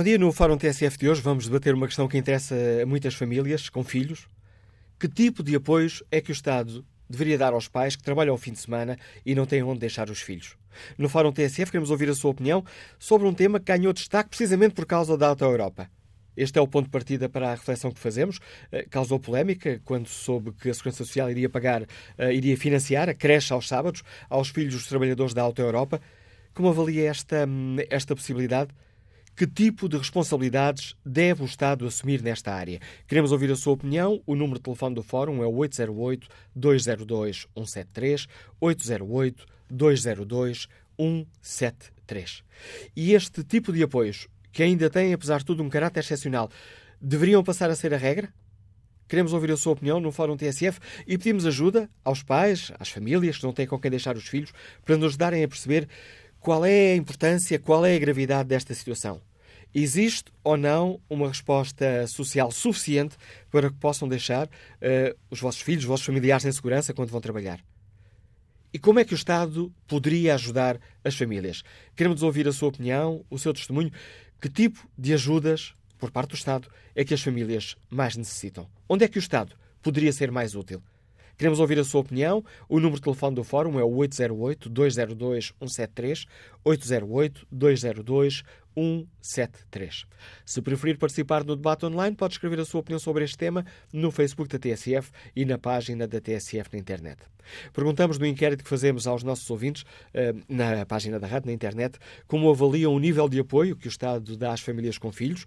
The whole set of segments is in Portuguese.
Bom dia, no Fórum TSF de hoje vamos debater uma questão que interessa a muitas famílias com filhos. Que tipo de apoios é que o Estado deveria dar aos pais que trabalham ao fim de semana e não têm onde deixar os filhos? No Fórum TSF queremos ouvir a sua opinião sobre um tema que ganhou destaque precisamente por causa da Alta Europa. Este é o ponto de partida para a reflexão que fazemos. Eh, causou polémica quando soube que a Segurança Social iria pagar, eh, iria financiar a creche aos sábados aos filhos dos trabalhadores da Alta Europa. Como avalia esta, hum, esta possibilidade? Que tipo de responsabilidades deve o Estado assumir nesta área? Queremos ouvir a sua opinião. O número de telefone do Fórum é o 808-202-173, 808-202-173. E este tipo de apoios, que ainda têm, apesar de tudo, um caráter excepcional, deveriam passar a ser a regra? Queremos ouvir a sua opinião no Fórum TSF e pedimos ajuda aos pais, às famílias que não têm com quem deixar os filhos, para nos ajudarem a perceber qual é a importância, qual é a gravidade desta situação. Existe ou não uma resposta social suficiente para que possam deixar uh, os vossos filhos, os vossos familiares em segurança quando vão trabalhar? E como é que o Estado poderia ajudar as famílias? Queremos ouvir a sua opinião, o seu testemunho. Que tipo de ajudas, por parte do Estado, é que as famílias mais necessitam? Onde é que o Estado poderia ser mais útil? Queremos ouvir a sua opinião. O número de telefone do Fórum é o 808-202-173, 808-202-173. Se preferir participar no debate online, pode escrever a sua opinião sobre este tema no Facebook da TSF e na página da TSF na internet. Perguntamos no inquérito que fazemos aos nossos ouvintes, eh, na página da rádio, na internet, como avaliam o nível de apoio que o Estado dá às famílias com filhos.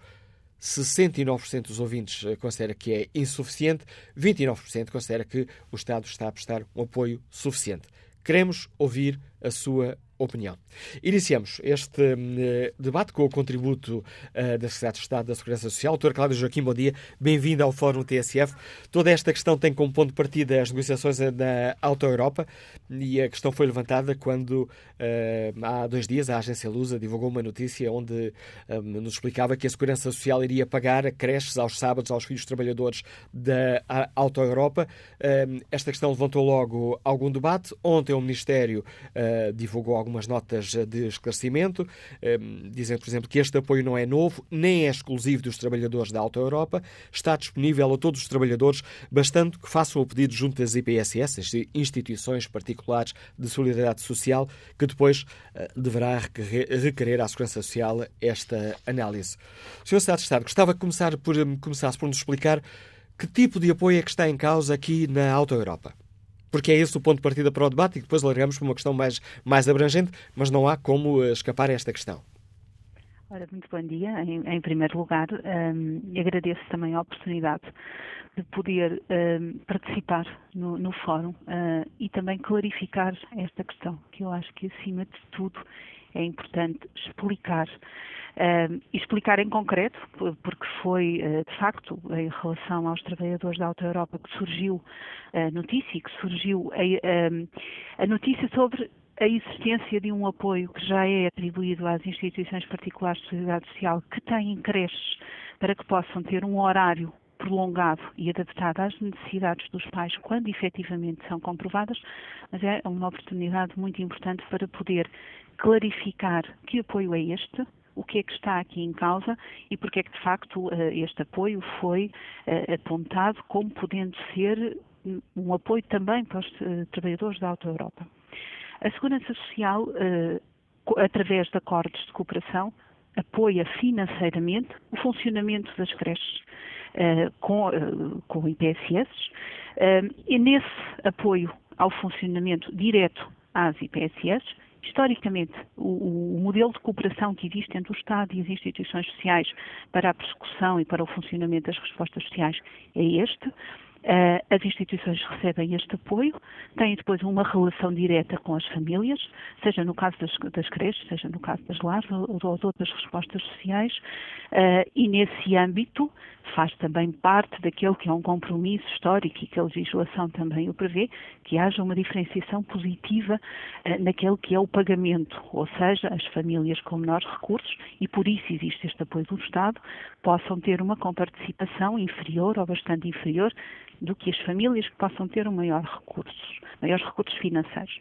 69% dos ouvintes eh, considera que é insuficiente, 29% considera que o Estado está a prestar um apoio suficiente. Queremos ouvir a sua opinião. Iniciamos este uh, debate com o contributo uh, da Secretaria de Estado da Segurança Social. Doutora Cláudia Joaquim, bom dia. Bem-vindo ao Fórum TSF. Toda esta questão tem como ponto de partida as negociações na Auto Europa e a questão foi levantada quando, há dois dias, a agência Lusa divulgou uma notícia onde nos explicava que a Segurança Social iria pagar creches aos sábados aos filhos trabalhadores da Auto Europa. esta questão levantou logo algum debate. Ontem o Ministério divulgou algumas algumas notas de esclarecimento. Ehm, dizem, por exemplo, que este apoio não é novo, nem é exclusivo dos trabalhadores da Alta Europa, está disponível a todos os trabalhadores, bastante que façam o pedido junto às IPSS, as instituições particulares de solidariedade social, que depois eh, deverá requerer à Segurança Social esta análise. Sr. Estado de Estado, gostava que começar por, começasse por nos explicar que tipo de apoio é que está em causa aqui na Alta Europa porque é esse o ponto de partida para o debate e depois largamos para uma questão mais, mais abrangente, mas não há como eh, escapar a esta questão. Ora, muito bom dia. Em, em primeiro lugar, um, agradeço também a oportunidade de poder um, participar no, no fórum uh, e também clarificar esta questão, que eu acho que, acima de tudo, é importante explicar. Uh, explicar em concreto, porque foi, uh, de facto, em relação aos trabalhadores da Alta Europa que surgiu a notícia, que surgiu a, a notícia sobre a existência de um apoio que já é atribuído às instituições particulares de solidariedade social que têm creches para que possam ter um horário prolongado e adaptado às necessidades dos pais quando efetivamente são comprovadas, mas é uma oportunidade muito importante para poder clarificar que apoio é este, o que é que está aqui em causa e porque é que, de facto, eh, este apoio foi eh, apontado como podendo ser um apoio também para os eh, trabalhadores da Auto Europa. A Segurança Social, através de acordos de cooperação, apoia financeiramente o funcionamento das creches com, com IPSS e nesse apoio ao funcionamento direto às IPSS Historicamente, o, o, modelo de cooperação que existe entre o Estado e as instituições sociais para a persecução e para o funcionamento das respostas sociais é este. Uh, as instituições recebem este apoio, têm depois uma relação direta com as famílias, seja no caso das, das creches, seja no caso das lares ou, ou de outras respostas sociais, uh, e nesse âmbito faz também parte daquele que é um compromisso histórico e que a legislação também o prevê, que haja uma diferenciação positiva uh, naquele que é o pagamento, ou seja, as famílias com menores recursos, e por isso existe este apoio do Estado, possam ter uma comparticipação inferior ou bastante inferior do que as famílias que possam ter um maior recursos, maiores recursos financeiros.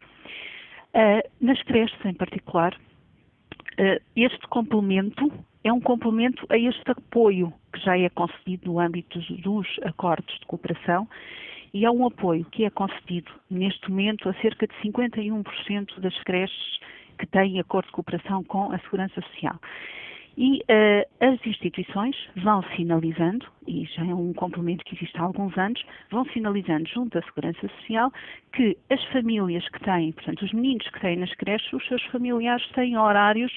Uh, nas creches, em particular, uh, este complemento é um complemento a este apoio que já é concedido no âmbito dos acordos de cooperação e é um apoio que é concedido neste momento a cerca de 51% das creches que têm acordo de cooperação com a Segurança Social. E uh, as instituições vão sinalizando, e já é um complemento que existe há alguns anos, vão sinalizando junto à Segurança Social que as famílias que têm, portanto, os meninos que têm nas creches, os seus familiares têm horários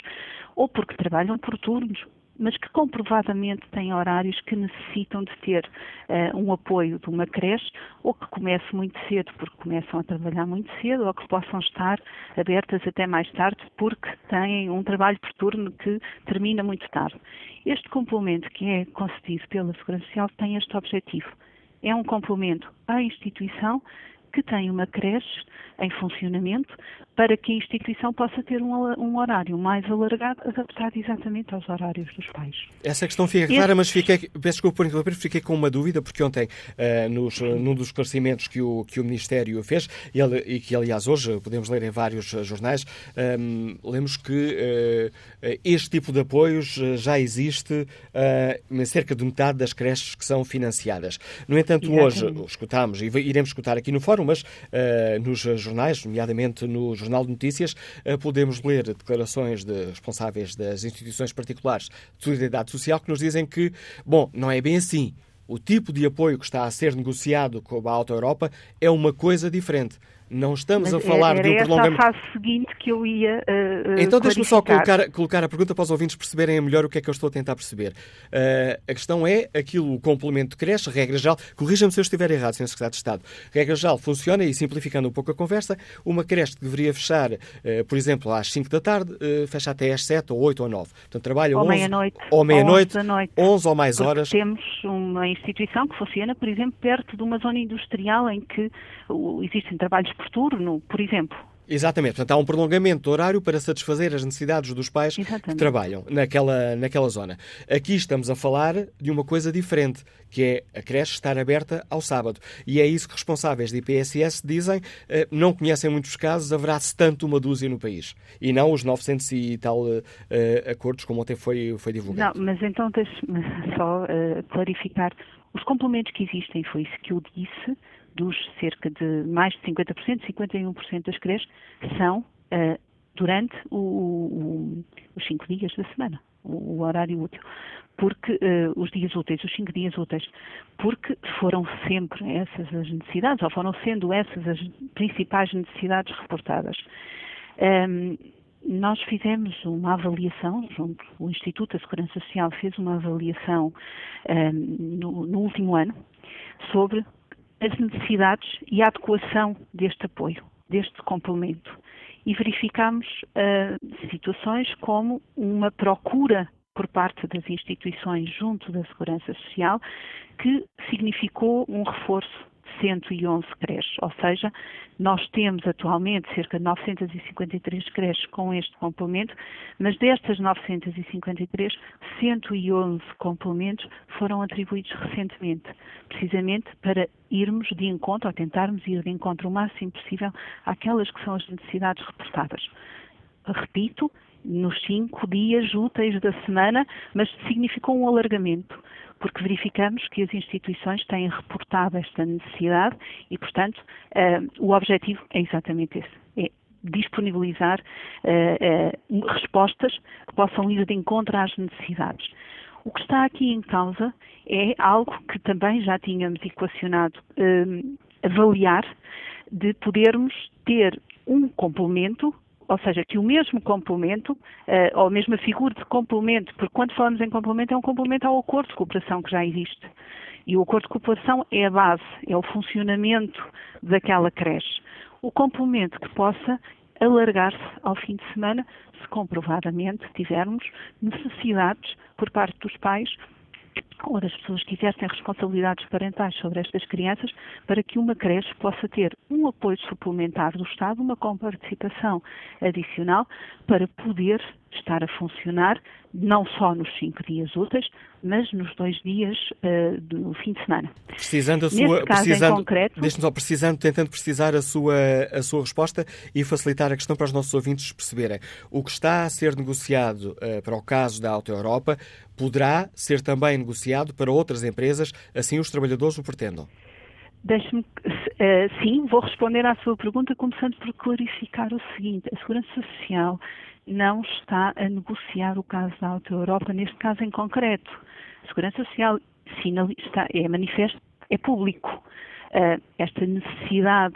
ou porque trabalham por turnos mas que comprovadamente têm horários que necessitam de ter uh, um apoio de uma creche, ou que comece muito cedo porque começam a trabalhar muito cedo, ou que possam estar abertas até mais tarde porque têm um trabalho por turno que termina muito tarde. Este complemento que é concedido pela Segurança Social tem este objetivo. É um complemento à instituição que tem uma creche em funcionamento para que a instituição possa ter um, horário mais alargado, adaptado exatamente aos horários dos pais. Essa questão fica clara, mas fiquei, peço desculpa por interromper, fiquei com uma dúvida, porque ontem, uh, nos, num dos esclarecimentos que o, que o Ministério fez, e, ele, e que aliás hoje podemos ler em vários jornais, um, lemos que uh, este tipo de apoios já existe uh, em cerca de metade das creches que são financiadas. No entanto, exatamente. hoje escutámos, e iremos escutar aqui no fórum, mas nos jornais, nomeadamente nos Jornal de Notícias, eh, podemos ler declarações de responsáveis das instituições particulares de solidariedade social que nos dizem que, bom, não é bem assim. O tipo de apoio que está a ser negociado com a Alta Europa é uma coisa diferente. Não estamos Mas a falar de um prolongamento. Era a fase seguinte que eu ia. Uh, então, deixe-me só colocar, colocar a pergunta para os ouvintes perceberem melhor o que é que eu estou a tentar perceber. Uh, a questão é aquilo, o complemento de creche, regra geral. Corrija-me se eu estiver errado, Sr. Secretário de Estado. Regra geral funciona, e simplificando um pouco a conversa, uma creche que deveria fechar, uh, por exemplo, às 5 da tarde, fecha até às 7 ou 8 ou 9. Portanto, trabalha ou meia-noite. Ou meia-noite, 11 ou mais Porque horas. Temos uma instituição que funciona, por exemplo, perto de uma zona industrial em que existem trabalhos por turno, por exemplo. Exatamente, portanto há um prolongamento do horário para satisfazer as necessidades dos pais Exatamente. que trabalham naquela, naquela zona. Aqui estamos a falar de uma coisa diferente, que é a creche estar aberta ao sábado. E é isso que responsáveis de IPSS dizem, eh, não conhecem muitos casos, haverá-se tanto uma dúzia no país. E não os 900 e tal uh, acordos como ontem foi, foi divulgado. Não, mas então deixe-me só uh, clarificar. Os complementos que existem, foi isso que eu disse, dos cerca de mais de 50%, 51% das creches, são uh, durante o, o, os cinco dias da semana, o, o horário útil. Porque uh, os dias úteis, os cinco dias úteis, porque foram sempre essas as necessidades, ou foram sendo essas as principais necessidades reportadas. Um, nós fizemos uma avaliação, junto, o Instituto da Segurança Social fez uma avaliação um, no, no último ano sobre as necessidades e a adequação deste apoio, deste complemento. E verificamos uh, situações como uma procura por parte das instituições junto da Segurança Social que significou um reforço 111 creches, ou seja, nós temos atualmente cerca de 953 creches com este complemento, mas destas 953, 111 complementos foram atribuídos recentemente, precisamente para irmos de encontro, ou tentarmos ir de encontro o máximo possível àquelas que são as necessidades reportadas. Repito, nos cinco dias úteis da semana, mas significou um alargamento porque verificamos que as instituições têm reportado esta necessidade e, portanto, uh, o objetivo é exatamente esse. É disponibilizar uh, uh, respostas que possam ir de encontro às necessidades. O que está aqui em causa é algo que também já tínhamos equacionado, avaliar, de podermos ter um complemento ou seja, que o mesmo complemento, uh, ou a mesma figura de complemento, porque quando falamos em complemento é um complemento ao acordo de cooperação que já existe. E o acordo de cooperação é a base, é o funcionamento daquela creche. O complemento que possa alargar-se ao fim de semana, se comprovadamente tivermos necessidades por parte dos pais ou das pessoas que exercem responsabilidades parentais sobre estas crianças, para que uma creche possa ter um apoio suplementar do Estado, uma comparticipação adicional, para poder estar a funcionar, não só nos cinco dias úteis, mas nos dois dias uh, do fim de semana. Precisando a sua, precisando, concreto, deixe-me só precisando, tentando precisar a sua a sua resposta e facilitar a questão para os nossos ouvintes perceberem. O que está a ser negociado uh, para o caso da Auto Europa poderá ser também negociado para outras empresas, assim os trabalhadores o pretendam. Deixe-me, uh, sim, vou responder à sua pergunta, começando por clarificar o seguinte: a Segurança Social não está a negociar o caso da Auto Europa, neste caso em concreto. A Segurança Social está, é manifesto, é público. Uh, esta necessidade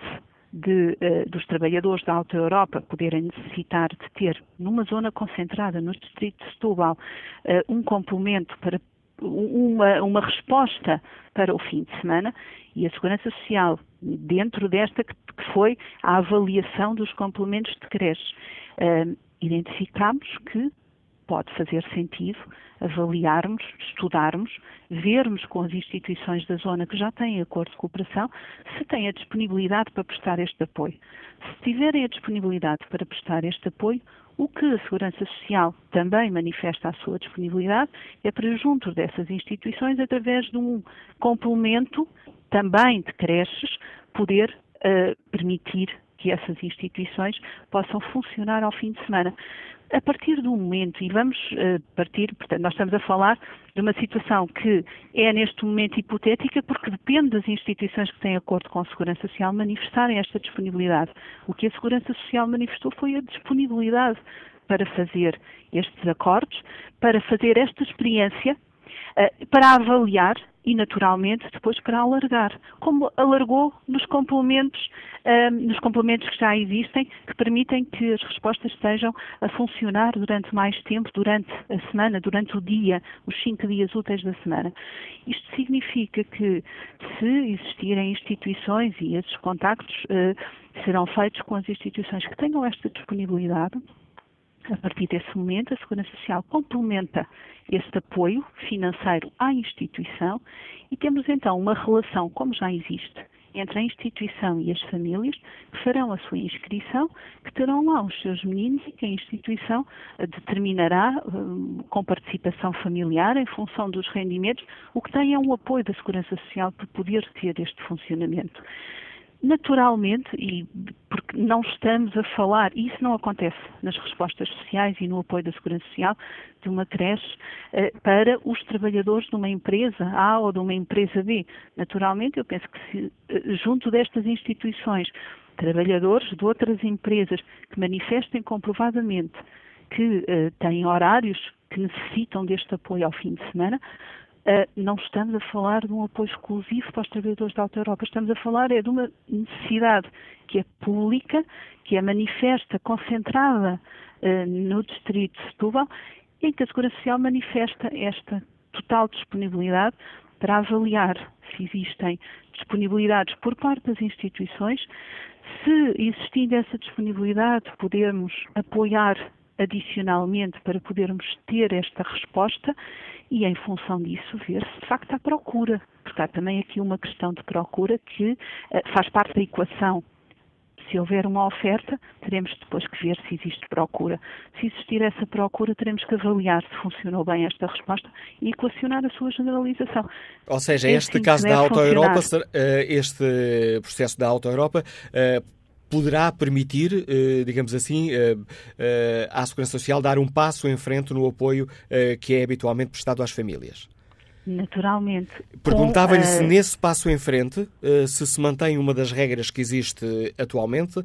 de, uh, dos trabalhadores da Auto Europa poderem necessitar de ter, numa zona concentrada, no distrito de Setúbal, uh, um complemento para uma, uma resposta para o fim de semana e a Segurança Social, dentro desta que, foi a avaliação dos complementos de creches, uh, identificamos que pode fazer sentido avaliarmos, estudarmos, vermos com as instituições da zona que já têm acordo de cooperação se têm a disponibilidade para prestar este apoio. Se tiverem a disponibilidade para prestar este apoio, o que a Segurança Social também manifesta a sua disponibilidade é para, junto dessas instituições, através de um complemento também de creches, poder uh, permitir que essas instituições possam funcionar ao fim de semana. A partir do momento, e vamos uh, partir, portanto, nós estamos a falar de uma situação que é neste momento hipotética porque depende das instituições que têm acordo com a Segurança Social manifestarem esta disponibilidade. O que a Segurança Social manifestou foi a disponibilidade para fazer estes acordos, para fazer esta experiência, uh, para avaliar e, naturalmente, depois para alargar, como alargou nos complementos, um, nos complementos que já existem, que permitem que as respostas estejam a funcionar durante mais tempo, durante a semana, durante o dia, os cinco dias úteis da semana. Isto significa que, se existirem instituições e esses contactos uh, serão feitos com as instituições que tenham esta disponibilidade, a partir desse momento, a Segurança Social complementa este apoio financeiro à instituição e temos então uma relação, como já existe, entre a instituição e as famílias, que farão a sua inscrição, que terão lá os seus meninos e que a instituição determinará, hum, com participação familiar, em função dos rendimentos, o que é um apoio da Segurança Social para poder ter este funcionamento. Naturalmente, e porque não estamos a falar, e isso não acontece nas respostas sociais e no apoio da Segurança Social, de uma creche eh, para os trabalhadores de uma empresa A ou de uma empresa B. Naturalmente, eu penso que se, eh, junto destas instituições, trabalhadores de outras empresas que manifestem comprovadamente que eh, têm horários que necessitam deste apoio ao fim de semana, não estamos a falar de um apoio exclusivo para os trabalhadores da Alta Europa, estamos a falar é de uma necessidade que é pública, que é manifesta, concentrada uh, no distrito de Setúbal, em que a Segurança Social manifesta esta total disponibilidade para avaliar se existem disponibilidades por parte das instituições, se existindo essa disponibilidade, podermos apoiar adicionalmente para podermos ter esta resposta e, em função disso, ver se de facto há procura. Porque há também aqui uma questão de procura que uh, faz parte da equação. Se houver uma oferta, teremos depois que ver se existe procura. Se existir essa procura, teremos que avaliar se funcionou bem esta resposta e equacionar a sua generalização. Ou seja, este assim caso da Auto Europa, eh, este processo da Auto Europa, eh, poderá permitir, eh, digamos assim, eh, eh, à Segurança Social dar um passo em frente no apoio que é habitualmente prestado às famílias? Naturalmente. Perguntava-lhe se nesse passo em frente se se mantém uma das regras que existe atualmente,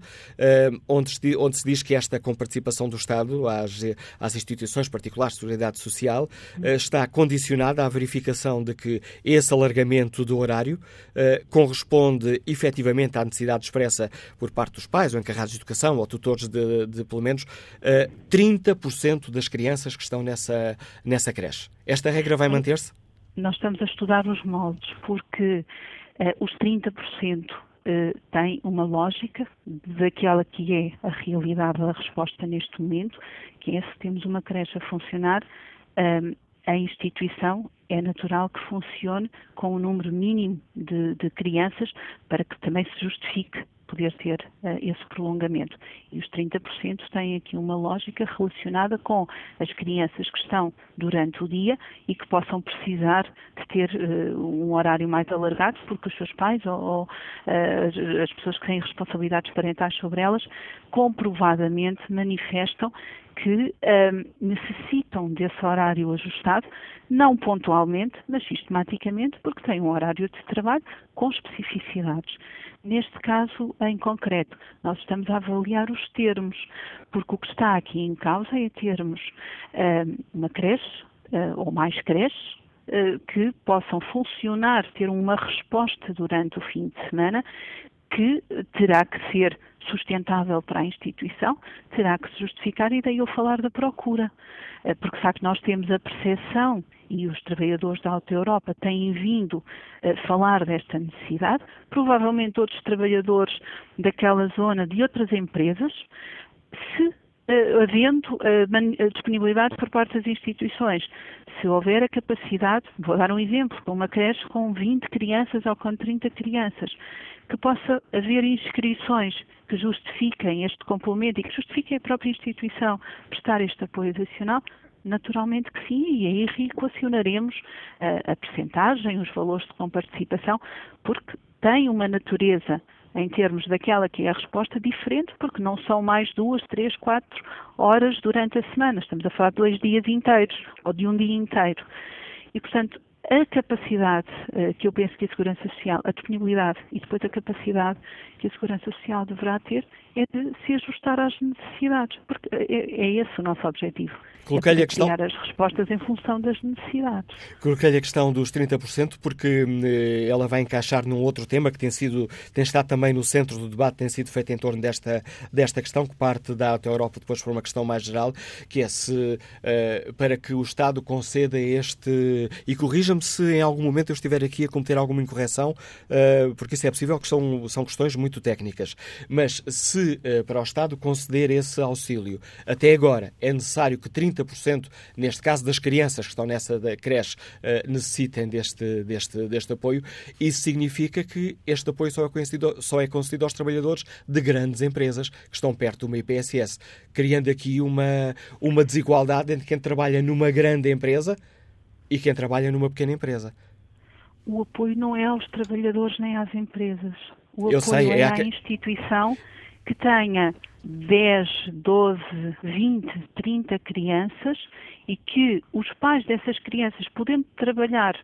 onde, onde se diz que esta com participação do Estado às, às instituições particulares de seguridade social está condicionada à verificação de que esse alargamento do horário corresponde efetivamente à necessidade expressa por parte dos pais ou encarregados de educação ou tutores de, de pelo menos 30% das crianças que estão nessa, nessa creche. Esta regra vai manter-se? Nós estamos a estudar os moldes, porque uh, os 30% uh, eh, têm uma lógica daquela que é a realidade da resposta neste momento, que é se temos uma creche a funcionar, ehm, a instituição é natural que funcione com um número mínimo de, de, crianças para que também se justifique poder ter uh, esse prolongamento. E os 30% têm aqui uma lógica relacionada com as crianças que estão durante o dia e que possam precisar de ter uh, um horário mais alargado, porque os seus pais ou, ou uh, as, as pessoas que têm responsabilidades parentais sobre elas comprovadamente manifestam que um, necessitam desse horário ajustado, não pontualmente, mas sistematicamente, porque têm um horário de trabalho com especificidades. Neste caso, em concreto, nós estamos a avaliar os termos, porque o que está aqui em causa é termos um, uma creche uh, ou mais creches uh, que possam funcionar, ter uma resposta durante o fim de semana que terá que ser sustentável para a instituição, terá que se justificar e daí eu falar da procura. Eh, porque sabe que nós temos a percepção e os trabalhadores da Alta Europa têm vindo a falar desta necessidade, provavelmente outros trabalhadores daquela zona de outras empresas, se havendo uh, disponibilidade por parte das instituições. Se houver a capacidade, vou dar um exemplo, com uma creche com 20 crianças ou com 30 crianças, que possa haver inscrições que justifiquem este complemento e que justifiquem a própria instituição prestar este apoio adicional, naturalmente que sim, e aí reequacionaremos a, a percentagem, os valores de comparticipação, porque tem uma natureza em termos daquela que é a resposta diferente, porque não são mais duas, três, quatro horas durante a semana. Estamos a falar de dois dias inteiros ou de um dia inteiro. E, portanto, a capacidade uh, que eu penso que a Segurança Social, a disponibilidade e depois a capacidade que a Segurança Social deverá ter é de se ajustar às necessidades, porque é, é esse o nosso objetivo. Coloquei-lhe é a questão. As respostas em função das necessidades. Coloquei-lhe a questão dos 30%, porque eh, ela vai encaixar num outro tema que tem sido, tem estado também no centro do debate, tem sido feito em torno desta, desta questão, que parte da Alta Europa depois for uma questão mais geral, que é se para que o Estado conceda este. E corrija-me se em algum momento eu estiver aqui a cometer alguma incorreção, uh, porque isso é possível, que são, são questões muito técnicas. Mas se uh, para o Estado conceder esse auxílio, até agora é necessário que 30 30%, neste caso das crianças que estão nessa creche, uh, necessitem deste, deste, deste apoio. Isso significa que este apoio só é, concedido, só é concedido aos trabalhadores de grandes empresas que estão perto de uma IPSS, criando aqui uma, uma desigualdade entre quem trabalha numa grande empresa e quem trabalha numa pequena empresa. O apoio não é aos trabalhadores nem às empresas. O apoio sei, é, é à à instituição que tenha 10, 12, 20, 30 crianças e que os pais dessas crianças, podendo trabalhar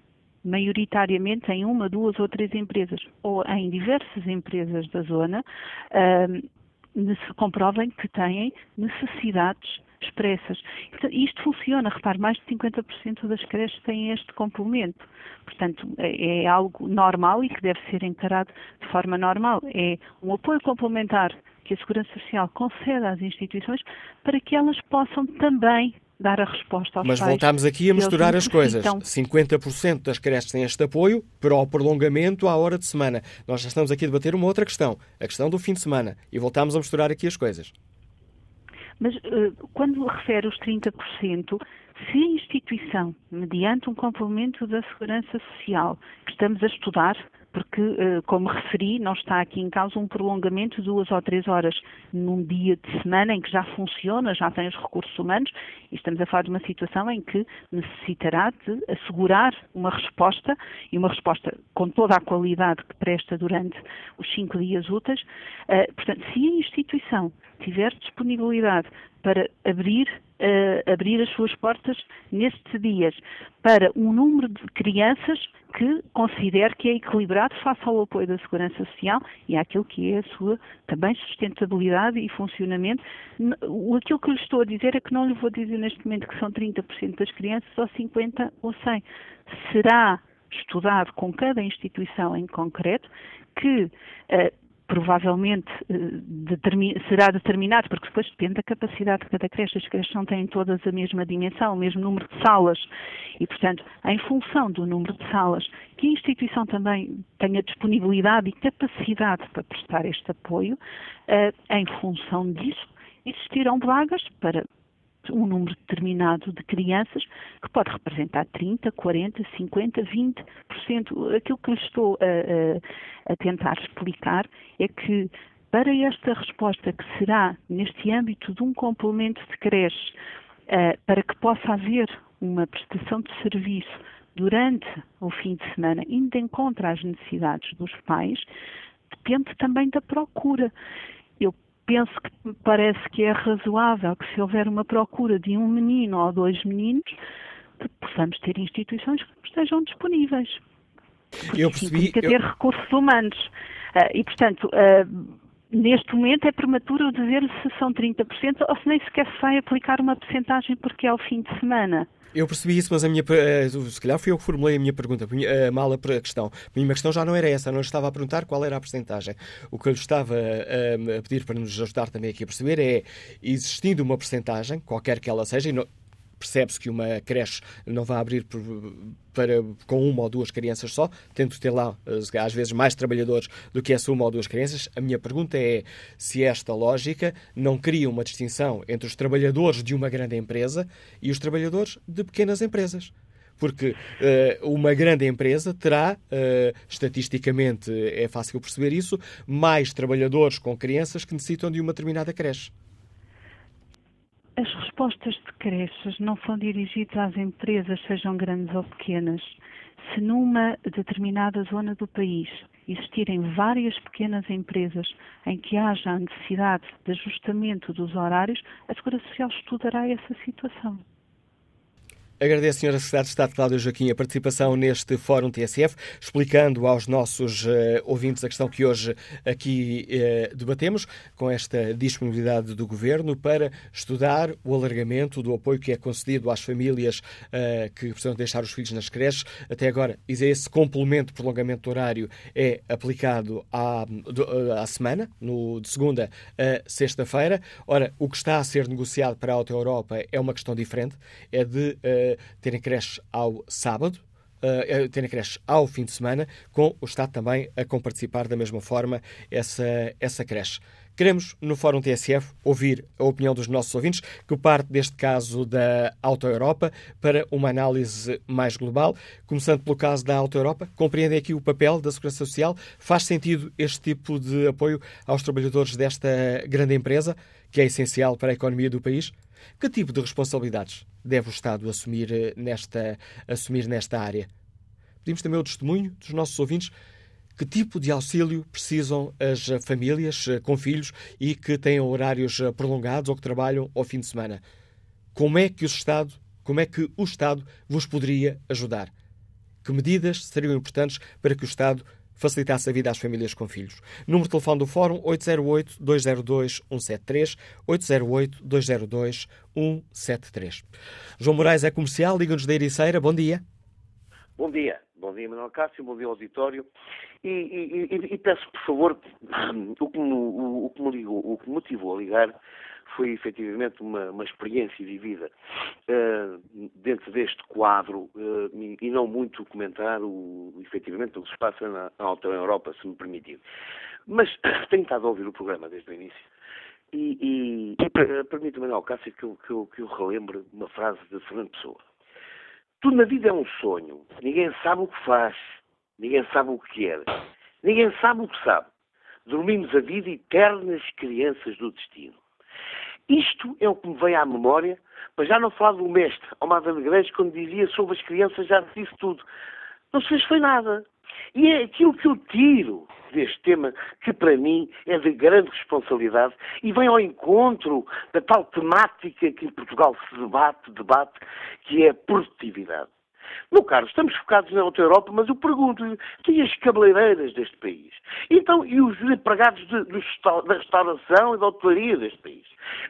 maioritariamente em uma, duas ou três empresas ou em diversas empresas da zona, uh, comprovem que têm necessidades expressas. Portanto, isto funciona, repare, mais de 50% das creches têm este complemento. Portanto, é, é algo normal e que deve ser encarado de forma normal. É um apoio complementar que a Segurança Social concede às instituições para que elas possam também dar a resposta aos Mas pais. Voltamos aqui a misturar as coisas. 50% das creches têm este apoio para o prolongamento à hora de semana. Nós já estamos aqui a debater uma outra questão, a questão do fim de semana. E voltamos a misturar aqui as coisas. Mas uh, quando refere os 30%, se a instituição, mediante um complemento da Segurança Social, que estamos a estudar, porque, eh, como referi, não está aqui em causa um prolongamento de duas ou três horas num dia de semana em que já funciona, já tem os recursos humanos, e estamos a falar de uma situação em que necessitará de assegurar uma resposta, e uma resposta com toda a qualidade que presta durante os cinco dias úteis. Eh, portanto, se a instituição tiver disponibilidade para abrir uh, abrir as suas portas nestes dias para um número de crianças que considere que é equilibrado face ao apoio da Segurança Social e àquilo que é a sua também sustentabilidade e funcionamento. Aquilo que lhe estou a dizer é que não lhe vou dizer neste momento que são 30% das crianças ou 50% ou 100%. Será estudado com cada instituição em concreto que uh, provavelmente eh, será determinado, porque depois depende da capacidade de cada creche. As creches não têm todas a mesma dimensão, o mesmo número de salas. E, portanto, em função do número de salas, que a instituição também tenha disponibilidade e capacidade para prestar este apoio, eh, em função disso, existirão vagas para um número determinado de crianças, que pode representar 30, 40, 50, 20%. Aquilo que lhe estou a, a, a tentar explicar é que para esta resposta, que será neste âmbito de um complemento de creche, uh, para que possa haver uma prestação de serviço durante o fim de semana, indo em contra às necessidades dos pais, depende também da procura. Penso que parece que é razoável que se houver uma procura de um menino ou dois meninos, possamos ter instituições que estejam disponíveis. Porque eu percebi. Ter eu... recursos humanos. Uh, e, portanto, uh, neste momento é prematuro dizer se são 30% ou se nem sequer se vai aplicar uma percentagem porque é o fim de semana. Eu percebi isso, mas a minha, eh, se calhar fui eu que formulei a minha pergunta, a mala a questão. A minha questão já não era essa, não estava a perguntar qual era a percentagem. O que eu lhe estava a, a pedir para nos ajudar também aqui a perceber é, existindo uma percentagem, qualquer que ela seja, e percebe-se que uma creche não vai abrir por, para, com uma ou duas crianças só, tendo ter lá, eh, às vezes, mais trabalhadores do que essa uma ou duas crianças. A minha pergunta é se esta lógica não cria uma distinção entre os trabalhadores de uma grande empresa e os trabalhadores de pequenas empresas porque uh, uma grande empresa terá, uh, estatisticamente é fácil perceber isso, mais trabalhadores com crianças que necessitam de uma determinada creche. As respostas de creches não são dirigidas às empresas, sejam grandes ou pequenas. Se numa determinada zona do país existirem várias pequenas empresas em que haja a necessidade de ajustamento dos horários, a Segurança Social estudará essa situação. Agradeço, Sra. Secretária de Estado Cláudia Joaquim, a participação neste Fórum TSF, explicando aos nossos uh, ouvintes a questão que hoje aqui uh, debatemos, com esta disponibilidade do Governo para estudar o alargamento do apoio que é concedido às famílias uh, que precisam deixar os filhos nas creches. Até agora, esse complemento de prolongamento do horário é aplicado à, à semana, no, de segunda a sexta-feira. Ora, o que está a ser negociado para a Auto Europa é uma questão diferente, é de terem creches ao sábado, uh, terem creches ao fim de semana, com o Estado também a comparticipar da mesma forma essa, essa creche. Queremos, no Fórum TSF, ouvir a opinião dos nossos ouvintes, que parte deste caso da Auto Europa para uma análise mais global. Começando pelo caso da Auto Europa, compreendem aqui o papel da Segurança Social? Faz sentido este tipo de apoio aos trabalhadores desta grande empresa, que é essencial para a economia do país? Que tipo de responsabilidades deve o Estado assumir eh, nesta, assumir nesta área? Pedimos também o testemunho dos nossos ouvintes. Que tipo de auxílio precisam as famílias eh, com filhos e que têm horários eh, prolongados ou que trabalham ao fim de semana? Como é que o Estado, como é que o Estado vos poderia ajudar? Que medidas seriam importantes para que o Estado facilitasse a vida às famílias com filhos. Número de telefone do Fórum 808-202-173, 808-202-173. João Moraes é comercial, liga-nos da Ericeira. Bom dia. Bom dia. Bom dia, Manuel Cássio, bom dia auditório. E, e, e, e peço, por favor, o que, me, o, o, que me ligou, o que me motivou a ligar foi efetivamente uma, uma experiência vivida uh, dentro deste quadro uh, e não muito comentar o, efetivamente o que se passa na, na Alta Europa, se me permitir. Mas tenho estado a ouvir o programa desde o início e, e, e permita-me, Manuel Cássio, que eu, que, eu, que eu relembre uma frase de Fernando Pessoa. Tudo na vida é um sonho. Ninguém sabe o que faz. Ninguém sabe o que quer. Ninguém sabe o que sabe. Dormimos a vida eternas crianças do destino. Isto é o que me vem à memória, mas já não falar do mestre, Almada Negreiros, quando dizia sobre as crianças, já disse tudo. Não se fez foi nada. E é aquilo que eu tiro deste tema, que para mim é de grande responsabilidade e vem ao encontro da tal temática que em Portugal se debate, debate, que é a produtividade. Meu caro, estamos focados na outra Europa, mas eu pergunto-lhe, e as cabeleireiras deste país? Então, e os empregados de, de, da restauração e da hotelaria deste país?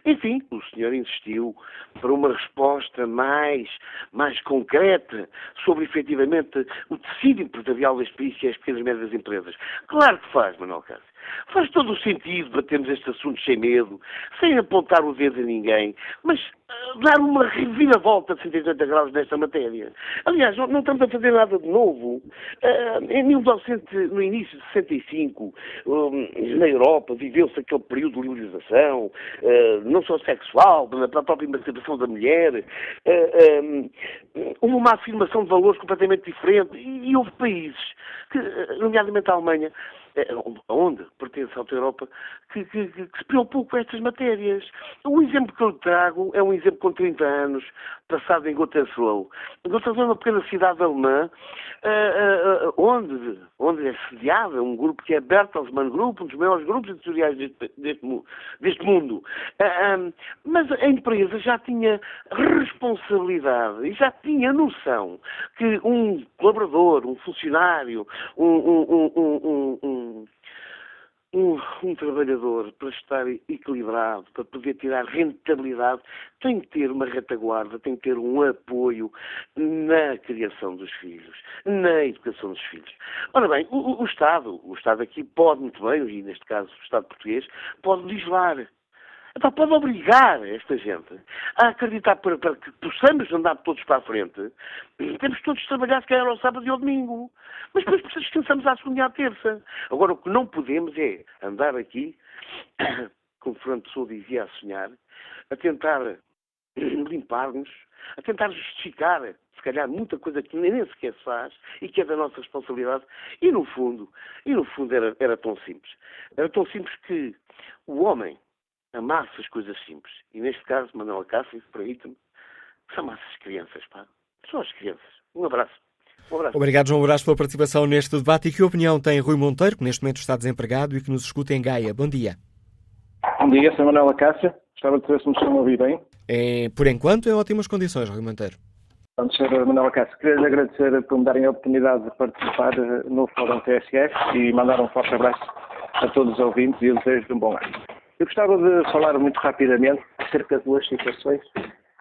Enfim, o senhor insistiu para uma resposta mais, mais concreta sobre, efetivamente, o tecido empresarial deste país e as pequenas e médias empresas. Claro que faz, Manuel Cássio. Faz todo o sentido batermos este assunto sem medo, sem apontar o dedo a ninguém, mas dar uma reviravolta de 180 graus nesta matéria. Aliás, não, estamos a fazer nada de novo. Uh, em 1900, no início de 65, um, na Europa, viveu-se aquele período de liberalização, uh, não só sexual, para a própria emancipação da mulher. Houve uma afirmação de valores completamente diferente e, houve países, nomeadamente a Alemanha, onde pertence à Europa, que, que, que, se preocupou com estas matérias. O exemplo que eu trago é um exemplo com 30 anos, passado em Gottesloh. Gottesloh é uma pequena cidade alemã, uh, uh, onde, onde é sediada um grupo que é Bertelsmann Group, um dos maiores grupos editoriais deste, deste, deste mundo. Uh, um, mas a empresa já tinha responsabilidade e já tinha noção que um colaborador, um funcionário, um, um, um, um um, trabalhador, para estar equilibrado, para poder tirar rentabilidade, tem que ter uma retaguarda, tem que ter um apoio na criação dos filhos, na educação dos filhos. Ora bem, o, o Estado, o Estado aqui pode muito bem, e neste caso o Estado português, pode legislar então pode obrigar esta gente a acreditar para, para, que possamos andar todos para a frente. Temos todos de trabalhar, se calhar, ao sábado e ao domingo. Mas depois descansamos à segunda e à terça. Agora, o que não podemos é andar aqui, como Fernando Pessoa dizia a sonhar, a tentar limpar-nos, a tentar justificar, se calhar, muita coisa que nem sequer se faz e que é da nossa responsabilidade. E no fundo, e no fundo era, era tão simples. Era tão simples que o homem amasse as coisas simples. E neste caso, Manuel Cássio, permite-me, que amasse as crianças, pá. São as crianças. Um abraço. Um abraço. Obrigado, João Brás, pela participação neste debate. E que opinião tem Rui Monteiro, que neste momento está desempregado e que nos escuta em Gaia? Bom dia. Bom dia, sou Manuel Acácia. Gostava de saber se me estão a ouvir bem. É, por enquanto, em ótimas condições, Rui Monteiro. Vamos ser Manuel Acácia. Queria lhe agradecer por me darem a oportunidade de participar eh, no Fórum TSF e mandar um forte abraço a todos os ouvintes e desejo um bom ano. Eu gostava de falar muito rapidamente acerca de duas situações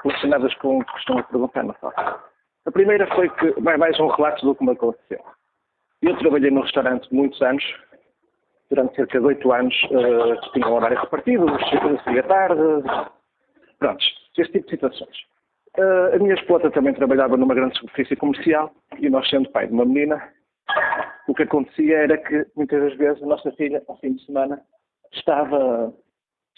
relacionadas com o que costumam perguntar na sala. A primeira foi que, mais um relato do que me aconteceu. Eu trabalhei num restaurante muitos anos, durante cerca de oito anos, uh, tinha um horário repartido, saía tarde, pronto, esse tipo de situações. Uh, a minha esposa também trabalhava numa grande superfície comercial e nós, sendo pai de uma menina, o que acontecia era que muitas das vezes a nossa filha, ao fim de semana, estava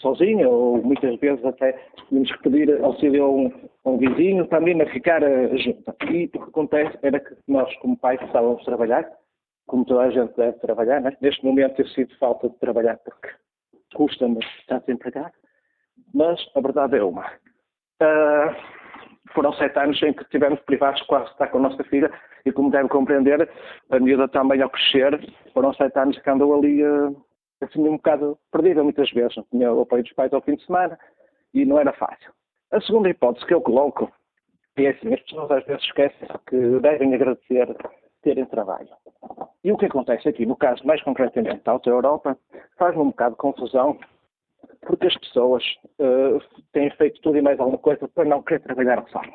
sozinha, ou muitas vezes até tínhamos que pedir auxílio a um, a um vizinho também a ficar uh, junto. E o que acontece era que nós, como pais, estávamos a trabalhar, como toda a gente deve trabalhar, né? neste momento eu sinto falta de trabalhar porque custa-me estar desempregado, mas a verdade é uma. Uh, foram sete anos em que tivemos privados quase estar com a nossa filha e como deve compreender, a miúda também ao crescer, foram sete anos que andou ali uh, assim um bocado perdida muitas vezes, não tinha o apoio dos pais ao fim de semana e não era fácil. A segunda hipótese que eu coloco é assim, as pessoas às vezes esquecem que devem agradecer terem trabalho. E o que acontece aqui, no caso mais concretamente da Alta Europa, faz-me um bocado de confusão porque as pessoas uh, têm feito tudo e mais alguma coisa para não querer trabalhar ao sábado.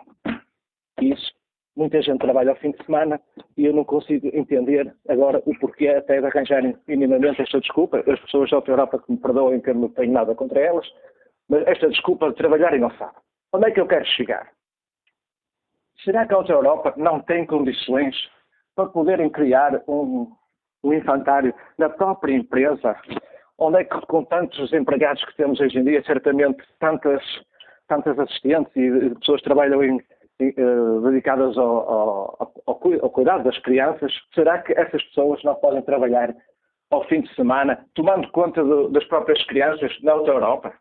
Isso muita gente trabalha ao fim de semana e eu não consigo entender agora o porquê até de arranjarem minimamente esta desculpa. As pessoas da Europa que me perdoem que eu não tenho nada contra elas, mas esta desculpa de trabalharem não sabe. Onde é que eu quero chegar? Será que a Alta Europa não tem condições para poderem criar um, um infantário na própria empresa? Onde é que, com tantos empregados que temos hoje em dia, certamente tantas, tantas assistentes e pessoas que trabalham em dedicadas ao, ao, ao, cuidado das crianças, será que essas pessoas não podem trabalhar ao fim de semana, tomando conta do, das próprias crianças na outra Europa?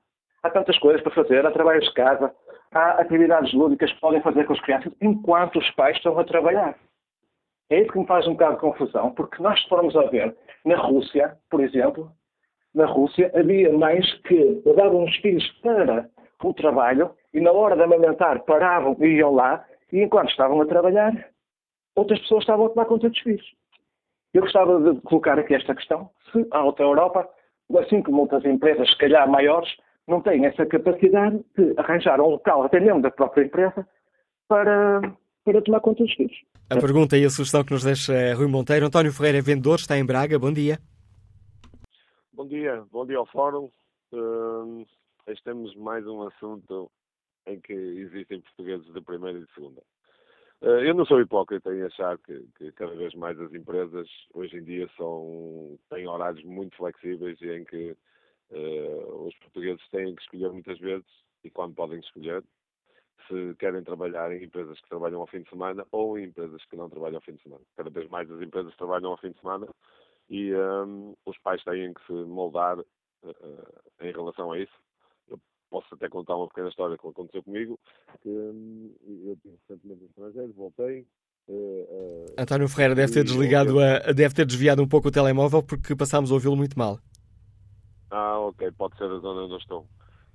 Há tantas coisas para fazer, há trabalhos de casa, há atividades lúdicas que podem fazer com as crianças enquanto os pais estão a trabalhar. É isso que me faz um bocado de confusão, porque nós formos a ver, na Rússia, por exemplo, na Rússia havia mães que davam os filhos para o trabalho e na hora de amamentar paravam e iam lá e enquanto estavam a trabalhar, outras pessoas estavam a tomar conta dos filhos. Eu gostava de colocar aqui esta questão. Se a Alta Europa, assim como outras empresas, se calhar maiores, não têm essa capacidade de arranjar um local, até mesmo da própria empresa, para, para tomar conta dos filhos. A pergunta e a sugestão que nos deixa é Rui Monteiro. António Ferreira é vendedor, está em Braga. Bom dia. Bom dia. Bom dia ao Fórum. Uh, Hoje temos mais um assunto em que existem portugueses de primeira e de segunda. Eh, eu não sou hipócrita em achar que, que, cada vez mais as empresas hoje em dia são, têm horários muito flexíveis e em que uh, os portugueses têm que escolher muitas vezes e quando podem escolher. se querem trabalhar em empresas que trabalham ao fim de semana ou em empresas que não trabalham ao fim de semana. Cada vez mais as empresas trabalham ao fim de semana e um, os pais têm que se moldar uh, em relação a isso. Posso até contar uma pequena história que aconteceu comigo, que um, eu estive recentemente no estrangeiro, voltei, Uh, uh, António Ferreira deve ter desligado, a, deve ter desviado um pouco o telemóvel porque passámos a ouvi-lo muito mal. Ah, ok, pode ser a zona onde eu estou.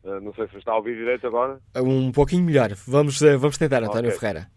Uh, não sei se está a ouvir direito agora. Um pouquinho melhor. Vamos, vamos tentar, António okay. Ferreira.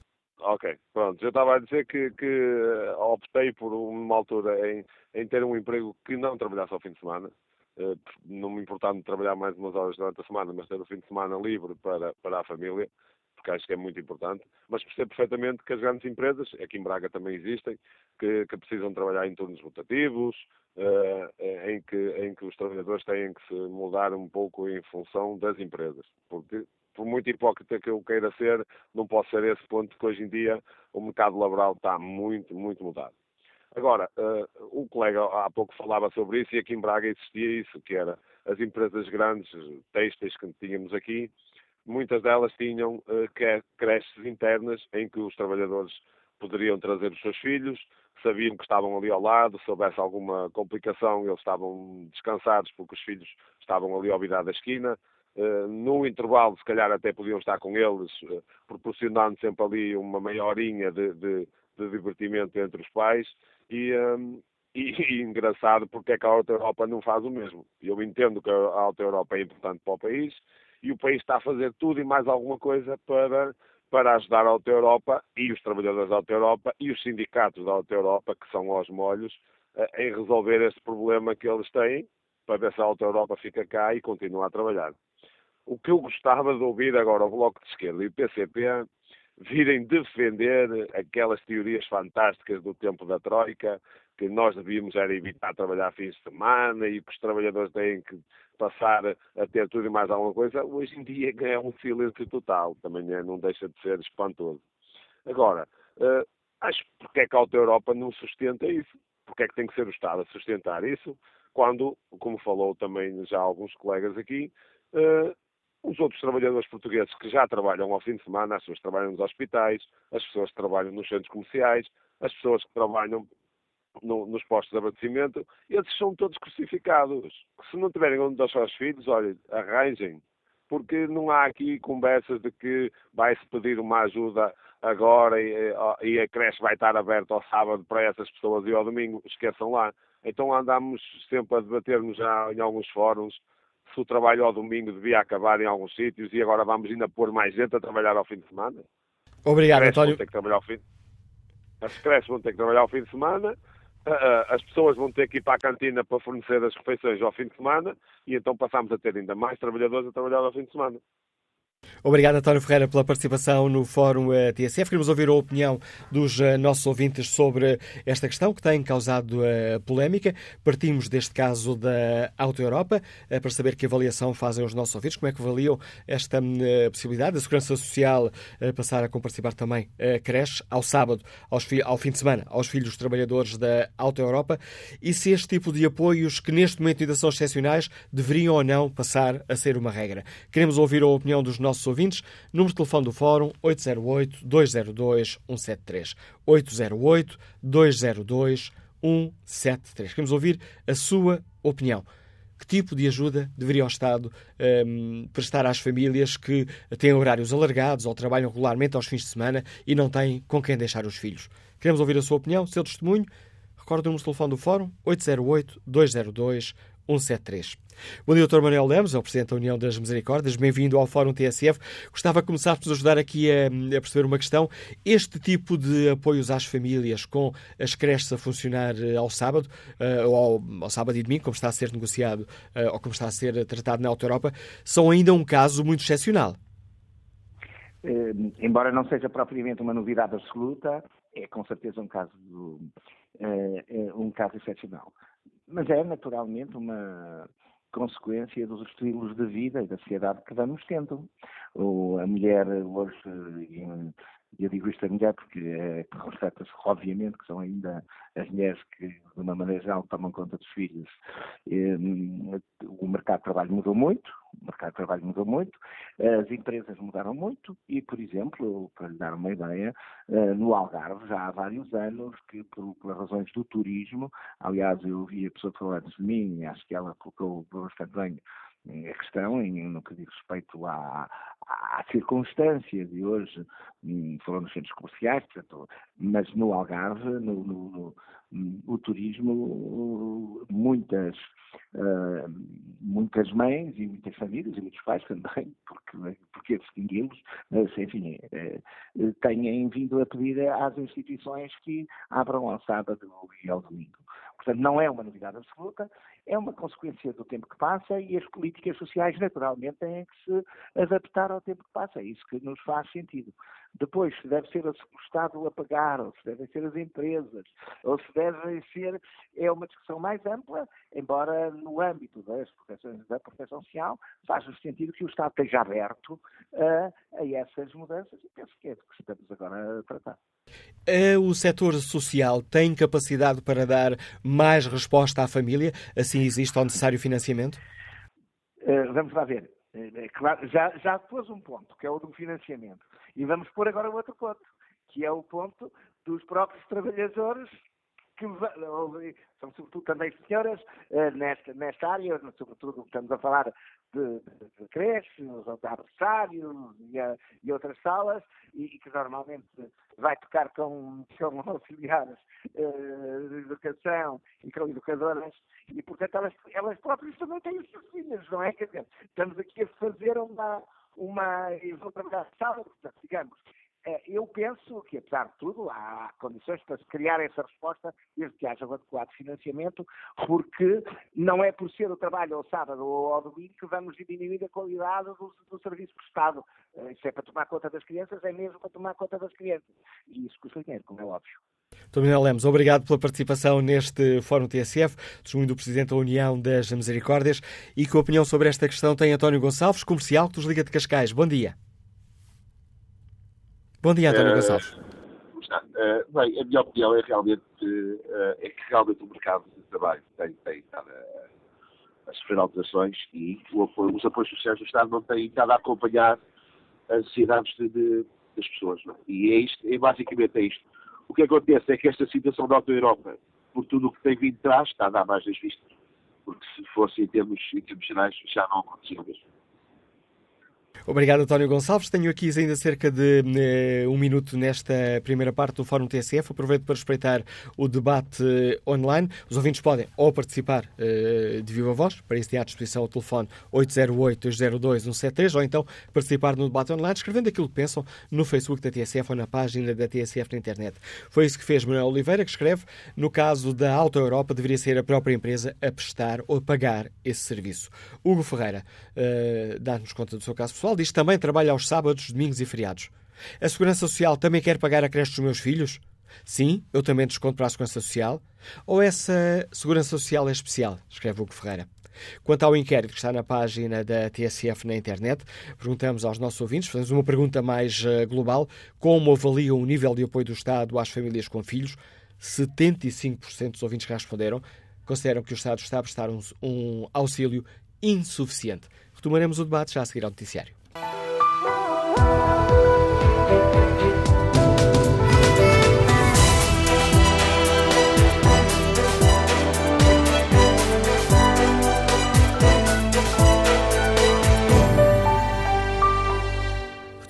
Ok, pronto. Eu estava a dizer que, que optei por uma altura em, em ter um emprego que não trabalhasse ao fim de semana. Uh, não me importava de trabalhar mais umas horas durante a semana, mas ter o fim de semana livre para, para a família, porque acho que é muito importante. Mas percebo perfeitamente que as grandes empresas, aqui em Braga também existem, que, que precisam trabalhar em turnos rotativos, uh, em, que, em que os trabalhadores têm que se mudar um pouco em função das empresas. Porque, por muito hipócrita que eu queira ser, não posso ser esse ponto que hoje em dia o mercado laboral está muito, muito mudado. Agora, uh, o colega há pouco falava sobre isso e aqui em Braga existia isso, que era as empresas grandes, têxteis que tínhamos aqui, muitas delas tinham uh, creches internas em que os trabalhadores poderiam trazer os seus filhos, sabiam que estavam ali ao lado, se houvesse alguma complicação, eles estavam descansados porque os filhos estavam ali ao virar da esquina. Uh, no intervalo, se calhar até podiam estar com eles, uh, proporcionando sempre ali uma meia horinha de, de, de divertimento entre os pais. E, um, e, e, engraçado porque é que a Alta Europa não faz o mesmo. Eu entendo que a Alta Europa é importante para o país e o país está a fazer tudo e mais alguma coisa para para ajudar a Alta Europa e os trabalhadores da Alta Europa e os sindicatos da Alta Europa, que são aos molhos, eh, em resolver este problema que eles têm, para ver se a Alta Europa fica cá e continua a trabalhar. O que eu gostava de ouvir agora o Bloco de Esquerda e o PCP virem defender aquelas teorias fantásticas do tempo da Troika, que nós devíamos era evitar trabalhar fins de semana e que os trabalhadores têm que passar a ter tudo e mais alguma coisa, hoje em dia é um silêncio total, também é, não deixa de ser espantoso. Agora, uh, acho porque é que a Alta Europa não sustenta isso? Porque é que tem que ser o Estado a sustentar isso? Quando, como falou também já alguns colegas aqui, uh, os outros trabalhadores portugueses que já trabalham ao fim de semana, as pessoas trabalham nos hospitais, as pessoas que trabalham nos centros comerciais, as pessoas que trabalham no, nos postos de abastecimento, esses são todos crucificados. Se não tiverem onde dar aos filhos, olha, arranjem, porque não há aqui conversas de que vai-se pedir uma ajuda agora e, e, a creche vai estar aberta ao sábado para essas pessoas e ao domingo, esqueçam lá. Então andamos sempre a debater-nos em alguns fóruns se o trabalho ao domingo devia acabar em alguns sítios e agora vamos ainda pôr mais gente a trabalhar ao fim de semana. Obrigado, António. Ter que trabalhar ao fim... As creches vão ter que trabalhar ao fim de semana, as pessoas vão ter que ir para a cantina para fornecer as refeições ao fim de semana e então passamos a ter ainda mais trabalhadores a trabalhar ao fim de semana. Obrigado, António Ferreira, pela participação no Fórum eh, TSF. Queremos ouvir a opinião dos eh, nossos ouvintes sobre esta questão que tem causado uh, polémica. Partimos deste caso da Auto Europa para saber que avaliação fazem os nossos ouvintes, como é que avaliam esta possibilidade da Segurança Social passar a participar também a creche ao sábado, ao fim de semana, aos filhos dos trabalhadores da Auto Europa e se este tipo de apoios, que neste momento ainda são excepcionais, deveriam ou não passar a ser uma regra. Queremos ouvir a opinião dos nossos nossos ouvintes. Número de telefone do Fórum 808-202-173. 808-202-173. Queremos ouvir a sua opinião. Que tipo de ajuda deveria o Estado um, prestar às famílias que têm horários alargados ou trabalham regularmente aos fins de semana e não têm com quem deixar os filhos? Queremos ouvir a sua opinião, seu testemunho. Recorde o número de telefone do Fórum 808-202-173. 173. Bom dia, Dr. Manuel Lemos, é o Presidente da União das Misericórdias. Bem-vindo ao Fórum TSF. Gostava de começar por nos ajudar aqui a, a, perceber uma questão. Este tipo de apoios às famílias, com as creches a funcionar eh, ao sábado, uh, ou ao, ao, sábado e domingo, como está a ser negociado, uh, ou como está a ser tratado na Alta Europa, são ainda um caso muito excepcional. Embora não seja propriamente uma novidade absoluta, é com certeza um caso, um caso excepcional mas é naturalmente uma consequência dos estilos de vida e da sociedade que vamos tendo. A mulher hoje E eu digo isto a mulher porque é, constata-se, obviamente, que são ainda as mulheres que, de uma maneira geral, tomam conta dos filhos. E, o mercado de trabalho mudou muito, o mercado de trabalho mudou muito, as empresas mudaram muito e, por exemplo, para lhe dar uma ideia, eh, no Algarve já há vários anos que, por, pelas razões do turismo, aliás, eu ouvi a pessoa falar de mim acho que ela colocou bastante bem a questão, no que diz respeito à, à circunstância de hoje, hum, falando nos centros comerciais, portanto, mas no Algarve, no, no, no o turismo, muitas, uh, muitas mães e muitas famílias e muitos pais também, porque, porque distingui-los, mas enfim, uh, têm vindo a pedir às instituições que abram ao sábado e ao domingo. Portanto, não é uma novidade absoluta, é uma consequência do tempo que passa e as políticas sociais, naturalmente, têm que se adaptar ao tempo que passa. É isso que nos faz sentido. Depois, se deve ser o Estado a pagar, ou se devem ser as empresas, ou se deve ser. É uma discussão mais ampla, embora no âmbito das proteções, da proteção social faz sentido que o Estado esteja aberto a, a essas mudanças e penso que é do que estamos agora a tratar. É, o setor social tem capacidade para dar mais resposta à família? Assim existe o necessário financiamento? Uh, vamos lá ver. É, claro, já, já pôs um ponto, que é o do financiamento. E vamos pôr agora o outro ponto, que é o ponto dos próprios trabalhadores que são sobretudo também senhoras nesta, nesta área, sobretudo estamos a falar de, de, creches, de adversários e, e, outras salas, e, e, que normalmente vai tocar com, com auxiliares uh, de educação e com educadoras, e portanto elas, elas próprias também têm os seus filhos, não é? Quer dizer, estamos aqui a fazer uma, uma, vou trabalhar digamos, eu penso que, apesar de tudo, há condições para se criar essa resposta desde que haja um adequado financiamento, porque não é por ser o trabalho ao sábado ou ao domingo que vamos diminuir a qualidade do, do serviço prestado. É, isso é para tomar conta das crianças, é mesmo para tomar conta das crianças. E isso custa dinheiro, como é óbvio. Tomino Lemos, obrigado pela participação neste Fórum TSF, testemunho do Presidente da União das Misericórdias, e que opinião sobre esta questão tem António Gonçalves, comercial, que nos liga de Cascais. Bom dia. Bom dia, António uh, Gonçalves. Como está? Uh, bem, a minha opinião é realmente uh, é que realmente o mercado de trabalho tem, tem estado a, a sofrer alterações e apoio, os apoios sociais do Estado não têm estado a acompanhar as necessidades de, de, das pessoas. Não? É? E é, isto, é basicamente é isto. O que acontece é que esta situação da Auto-Europa, por tudo o que tem vindo de trás, está a dar mais das vistas. Porque se fosse em termos, em termos gerais, já não acontecia mesmo. Obrigado, António Gonçalves. Tenho aqui ainda cerca de uh, um minuto nesta primeira parte do Fórum TSF. Aproveito para respeitar o debate uh, online. Os ouvintes podem ou participar uh, de viva voz, para isso tem à disposição o telefone 808-202-173, ou então participar no debate online, escrevendo aquilo que pensam no Facebook da TSF ou na página da TSF na internet. Foi isso que fez Manuel Oliveira, que escreve: no caso da Auto Europa, deveria ser a própria empresa a prestar ou a pagar esse serviço. Hugo Ferreira dá-nos conta do seu caso pessoal diz que também trabalha aos sábados, domingos e feriados. A Segurança Social também quer pagar a creche dos meus filhos? Sim, eu também desconto para a Segurança Social. Ou essa Segurança Social é especial? Escreve Hugo Ferreira. Quanto ao inquérito que está na página da TSF na internet, perguntamos aos nossos ouvintes, fazemos uma pergunta mais uh, global: como avaliam o nível de apoio do Estado às famílias com filhos? 75% dos ouvintes que responderam consideram que o Estado está a prestar um, um auxílio insuficiente. Retomaremos o debate já a seguir ao noticiário. Thank you.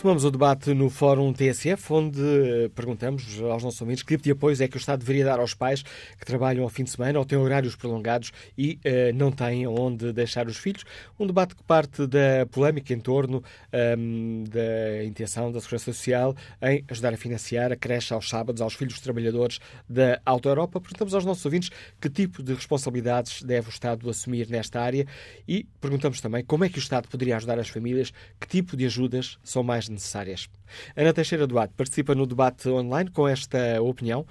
Retomamos o debate no Fórum TSF, onde eh, perguntamos aos nossos ouvintes que tipo de apoios é que o Estado deveria dar aos pais que trabalham ao fim de semana ou têm horários prolongados e uh, não têm onde deixar os filhos. Um debate que parte da polémica em torno um, ehm, da intenção da Segurança Social em ajudar a financiar a creche aos sábados aos filhos trabalhadores da Auto Europa. Perguntamos aos nossos ouvintes que tipo de responsabilidades deve o Estado assumir nesta área e perguntamos também como é que o Estado poderia ajudar as famílias, que tipo de ajudas são mais necessárias. Ana Teixeira Duarte participa no debate online com esta opinião.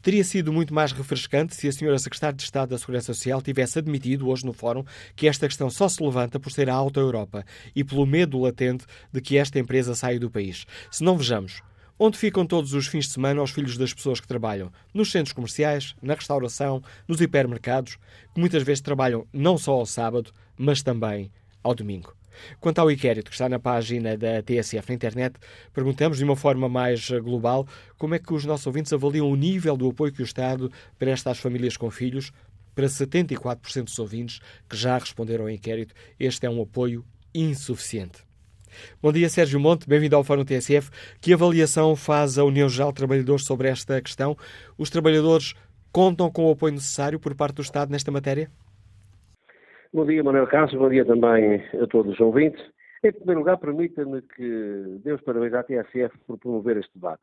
Teria sido muito mais refrescante se a senhora Secretária de Estado da Segurança Social tivesse admitido hoje no Fórum que esta questão só se levanta por ser a Alta Europa e pelo medo latente de que esta empresa saia do país. Se não vejamos, Onde ficam todos os fins de semana os filhos das pessoas que trabalham? Nos centros comerciais, na restauração, nos hipermercados, que muitas vezes trabalham não só ao sábado, mas também ao domingo. Quanto ao inquérito que está na página da TSF na internet, perguntamos de uma forma mais global como é que os nossos ouvintes avaliam o nível do apoio que o Estado presta às famílias com filhos. Para 74% dos ouvintes que já responderam ao inquérito, este é um apoio insuficiente. Bom dia, Sérgio Monte, bem-vindo ao Fórum TSF. Que avaliação faz a União Geral de Trabalhadores sobre esta questão? Os trabalhadores contam com o apoio necessário por parte do Estado nesta matéria? Bom dia, Manuel Carlos. Bom dia também a todos os ouvintes. Em primeiro lugar, permita-me que Deus parabéns à TSF por promover este debate.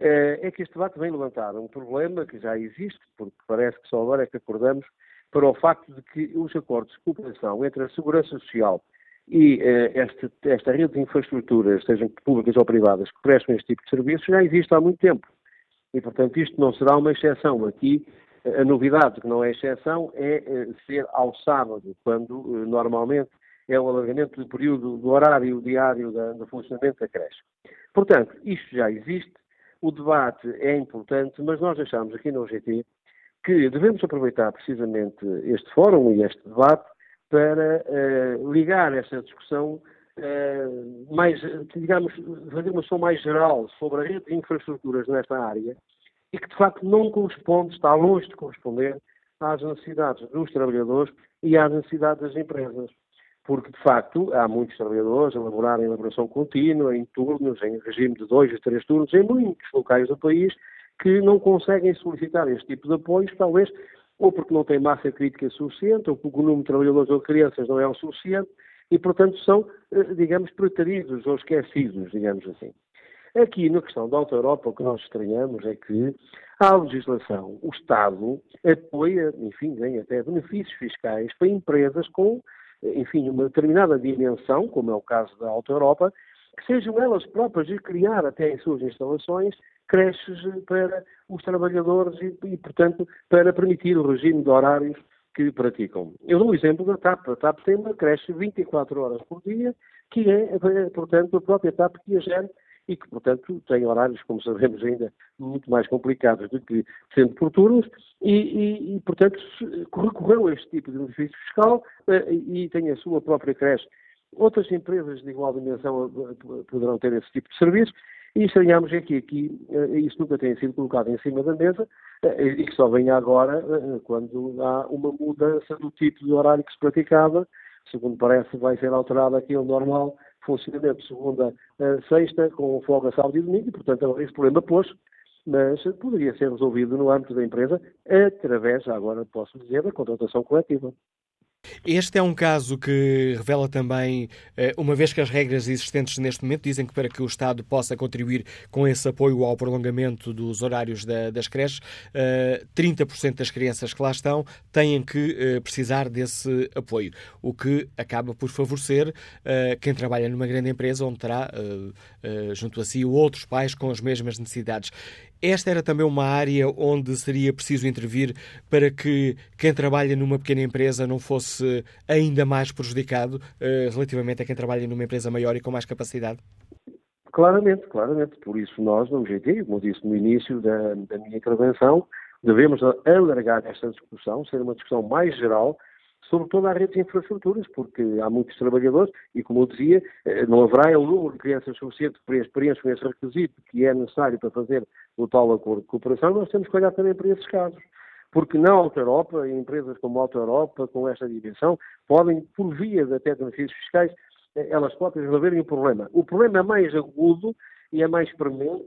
Eh, é que este debate vem levantar um problema que já existe, porque parece que só agora é que acordamos, para o facto de que os acordos de cooperação entre a Segurança Social e eh, esta, esta rede de infraestruturas, sejam públicas ou privadas, que prestam este tipo de serviços, já existe há muito tempo. E, portanto, isto não será uma exceção. Aqui a novidade, que não é exceção, é eh, ser ao sábado, quando eh, normalmente é o alargamento do período do horário diário do funcionamento da creche. Portanto, isto já existe, o debate é importante, mas nós achamos aqui no GT que devemos aproveitar precisamente este fórum e este debate para uh, ligar esta discussão uh, mais, digamos, fazer uma discussão mais geral sobre a rede de infraestruturas nesta área e que de facto não corresponde, está longe de corresponder às necessidades dos trabalhadores e às necessidades das empresas. Porque, de facto, há muitos trabalhadores a elaborar em elaboração contínua, em turnos, em regime de dois ou três turnos, em muitos locais do país, que não conseguem solicitar este tipo de apoios, talvez ou porque não têm massa crítica suficiente, ou porque o número de trabalhadores ou crianças não é o suficiente, e, portanto, são, eh, digamos, preteridos ou esquecidos, digamos assim. Aqui, na questão da Alta Europa, o que nós estranhamos é que a legislação, o Estado apoia, enfim, ganha até benefícios fiscais para empresas com, enfim, uma determinada dimensão, como é o caso da Alta Europa, que sejam elas próprias a criar até em suas instalações creches para os trabalhadores e, e, portanto, para permitir o regime de horários que praticam. Eu dou o exemplo da TAP. A TAP tem uma creche 24 horas por dia, que é, portanto, a própria TAP que a gera e que, portanto, tem horários, como sabemos ainda, muito mais complicados do que sendo por turnos e, e, e portanto, recorreu a este tipo de benefício fiscal eh, e tem a sua própria creche. Outras empresas de igual dimensão eh, poderão ter esse tipo de serviço e estranhamos é que aqui eh, isso nunca tem sido colocado em cima da mesa e que só vem agora quando há uma mudança do tipo de horário que se praticava, segundo parece vai ser alterado aquele normal funcionamento segunda a sexta, com folga sábado e domingo, e, portanto, esse problema pôs, mas poderia ser resolvido no âmbito da empresa através, agora posso dizer, da contratação coletiva. Este é um caso que revela também, eh, uma vez que as regras existentes neste momento dizem que para que o Estado possa contribuir com esse apoio ao prolongamento dos horários das creches, 30% eh, das crianças que lá estão têm que eh, precisar desse apoio, o que acaba por favorecer quem trabalha numa grande empresa onde terá junto a si outros pais com as mesmas necessidades. Esta era também uma área onde seria preciso intervir para que quem trabalha numa pequena empresa não fosse ainda mais prejudicado uh, relativamente a quem trabalha numa empresa maior e com mais capacidade? Claramente, claramente. Por isso nós, no GT, como disse no início da, da minha intervenção, devemos alargar esta discussão, ser uma discussão mais geral, sobre toda a rede de infraestruturas, porque há muitos trabalhadores e, como eu dizia, eh, não haverá o número de crianças suficiente para preencher esse requisito que é necessário para fazer o tal acordo de cooperação, nós temos que olhar também para esses casos. Porque na Alta Europa, empresas como a Alta Europa, com esta dimensão, podem, por via de até benefícios fiscais, eh, elas próprias resolverem o problema. O problema é mais agudo e é mais premente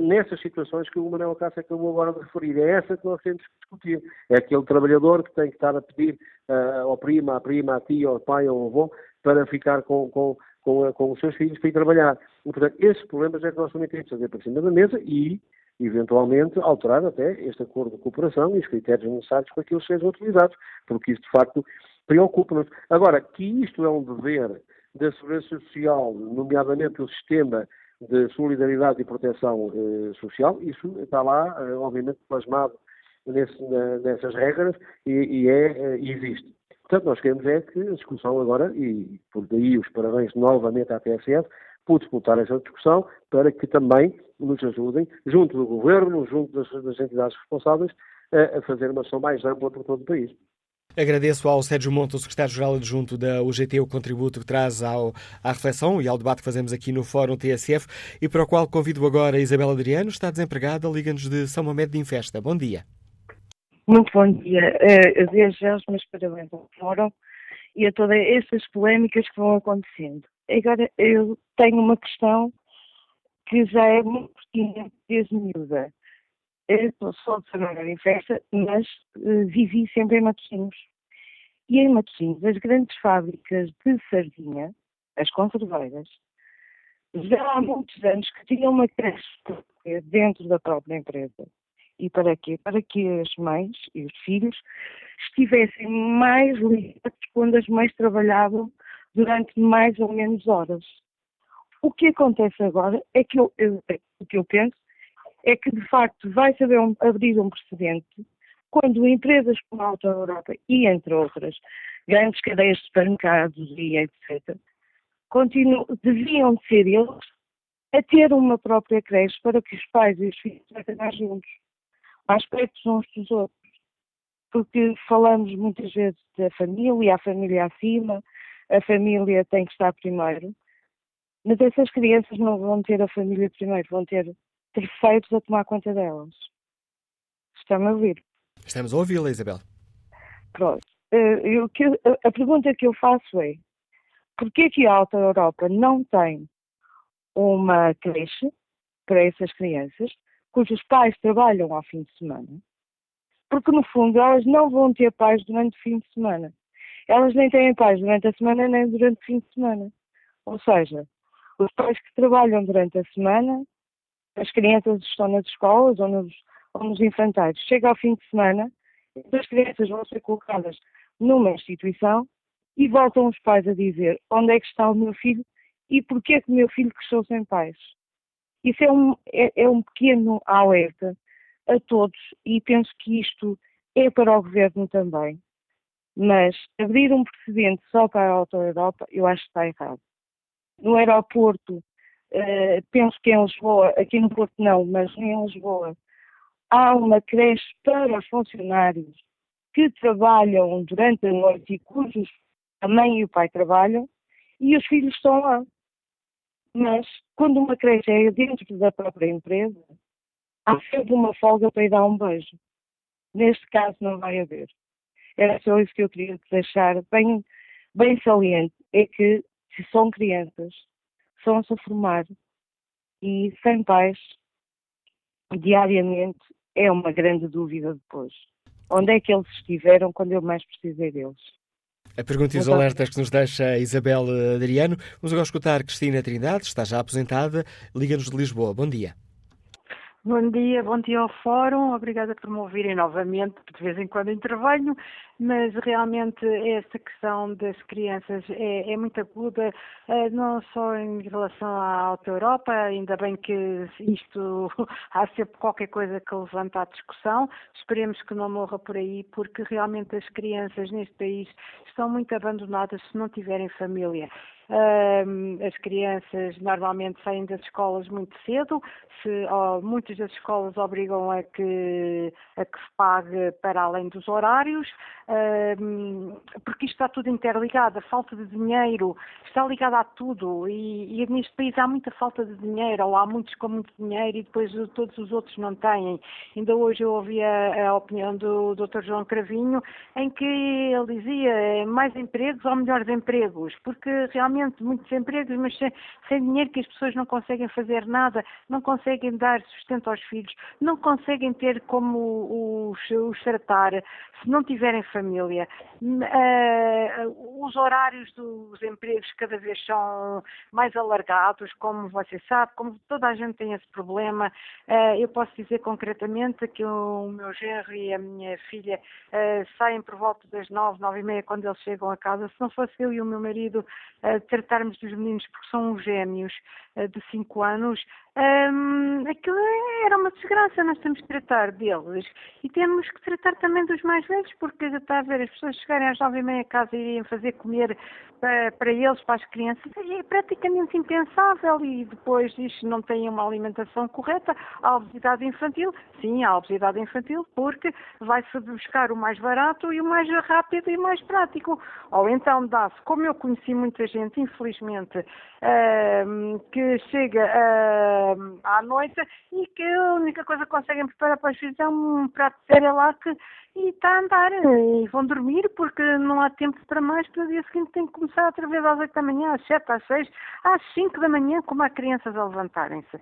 nessas situações que o Manuel Cássio acabou agora de referir. É essa que nós temos que discutir. É aquele trabalhador que tem que estar a pedir uh, ao prima, à prima, à tia, ao pai, ao avô, para ficar com, com, com, com, os seus filhos para ir trabalhar. E, portanto, esses problemas é que nós também temos que fazer para cima da mesa e, eventualmente, alterar até este acordo de cooperação e os critérios necessários para que eles sejam utilizados, porque isso, de facto, preocupa-nos. Agora, que isto é um dever da Segurança Social, nomeadamente o sistema de solidariedade e proteção eh, social. Isso está lá, eh, obviamente, plasmado nesse, nessas regras e, e é, eh, existe. Portanto, nós queremos é que a discussão agora, e por daí os parabéns novamente à TSF, por disputar essa discussão para que também nos ajudem, junto do Governo, junto das, das entidades responsáveis, a, a fazer uma ação mais ampla por todo o país. Agradeço ao Sérgio Monte, o secretário-geral adjunto da UGT, o contributo que traz ao, à reflexão e ao debate que fazemos aqui no Fórum TSF e para o qual convido agora a Isabel Adriano, está desempregada, liga-nos de São Mamed de Infesta. Bom dia. Muito bom dia. Uh, desde já os meus parabéns ao Fórum e a todas essas polémicas que vão acontecendo. Agora, eu tenho uma questão que já é muito pertinente desde miúda. Sou de Samaria em Festa, mas uh, vivi sempre em Matosinhos. E em Matosinhos, as grandes fábricas de sardinha, as conserveiras, já há muitos anos que tinham uma creche dentro da própria empresa. E para quê? Para que as mães e os filhos estivessem mais ligados quando as mães trabalhavam durante mais ou menos horas. O que acontece agora é que eu, eu, o que eu penso é que, de facto, vai saber um, abrir um precedente quando empresas como a Auto Europa e, entre outras, grandes cadeias de supermercados e etc., deviam ser eles a ter uma própria creche para que os pais e os filhos trabalhem juntos, mais perto uns dos outros. Porque falamos muitas vezes da família, a família acima, a família tem que estar primeiro, mas essas crianças não vão ter a família primeiro, vão ter terceiros a tomar conta delas. Estão a ouvir? Estamos a ouvi-la, Isabel. Pronto. Eh, eu, a pergunta que eu faço é: porquê que a Alta Europa não tem uma creche para essas crianças, cujos pais trabalham ao fim de semana? Porque, no fundo, elas não vão ter pais durante o fim de semana. Elas nem têm pais durante a semana, nem durante o fim de semana. Ou seja, os pais que trabalham durante a semana as crianças estão nas escolas ou nos, ou nos infantários. Chega ao fim de semana, as crianças vão ser colocadas numa instituição e voltam os pais a dizer onde é que está o meu filho e porquê que o meu filho cresceu sem pais. Isso é um, é, é um pequeno alerta a todos e penso que isto é para o governo também. Mas abrir um precedente só para a Auto Europa, eu acho que está errado. No aeroporto uh, penso que em Lisboa, aqui no Porto não, mas em Lisboa, há uma creche para funcionários que trabalham durante a noite e cujos a mãe e o pai trabalham e os filhos estão lá. Mas quando uma creche é dentro da própria empresa, há sempre uma folga para ir dar um beijo. Neste caso não vai haver. Era só isso que eu queria deixar bem, bem saliente, é que se são crianças estão-se a formar e sem pais, diariamente, é uma grande dúvida depois. Onde é que eles estiveram quando eu mais precisei deles? A pergunta e os alertas que nos deixa a Isabel Adriano. Vamos agora escutar Cristina Trindade, está já aposentada, Liga-nos de Lisboa. Bom dia. Bom dia, bom dia ao Fórum. Obrigada por me ouvirem novamente, de vez em quando intervenho, mas realmente esta questão das crianças é, é muito aguda, eh, não só em relação à Alta Europa, ainda bem que isto há sempre qualquer coisa que levanta a discussão. Esperemos que não morra por aí, porque realmente as crianças neste país estão muito abandonadas se não tiverem família. As crianças normalmente saem das escolas muito cedo, se, muitas das escolas obrigam a que, a que se pague para além dos horários, porque isto está tudo interligado, a falta de dinheiro está ligada a tudo e, e, neste país há muita falta de dinheiro, ou há muitos com muito dinheiro e depois todos os outros não têm. Ainda hoje eu ouvi a, a opinião do Dr. João Cravinho, em que ele dizia mais empregos ou melhores empregos, porque realmente muitos empregos, mas sem, sem dinheiro que as pessoas não conseguem fazer nada, não conseguem dar sustento aos filhos, não conseguem ter como os, os tratar se não tiverem família. Uh, os horários dos empregos cada vez são mais alargados, como você sabe, como toda a gente tem esse problema. Uh, eu posso dizer concretamente que o meu genro e a minha filha uh, saem por volta das nove, nove e meia quando eles chegam a casa. Se não fosse eu e o meu marido tratarmos dos meninos porque são gêmeos uh, de 5 anos, um, aquilo era uma desgraça. Nós temos que tratar deles e temos que tratar também dos mais velhos, porque está a ver as pessoas chegarem às nove e meia a casa e irem fazer comer para, para eles, para as crianças, é praticamente impensável e depois isto não tem uma alimentação correta. A obesidade infantil, sim, a obesidade infantil, porque vai-se buscar o mais barato e o mais rápido e mais prático. Ou então dá-se, como eu conheci muita gente, infelizmente, uh, que chega uh, à noite e que a única coisa que conseguem preparar para os filhos é um prato de que e está a andar e vão dormir porque não há tempo para mais para o dia seguinte tem que começar outra vez às 8 da manhã, às 7, às 6, às 5 da manhã, como há crianças a levantarem-se.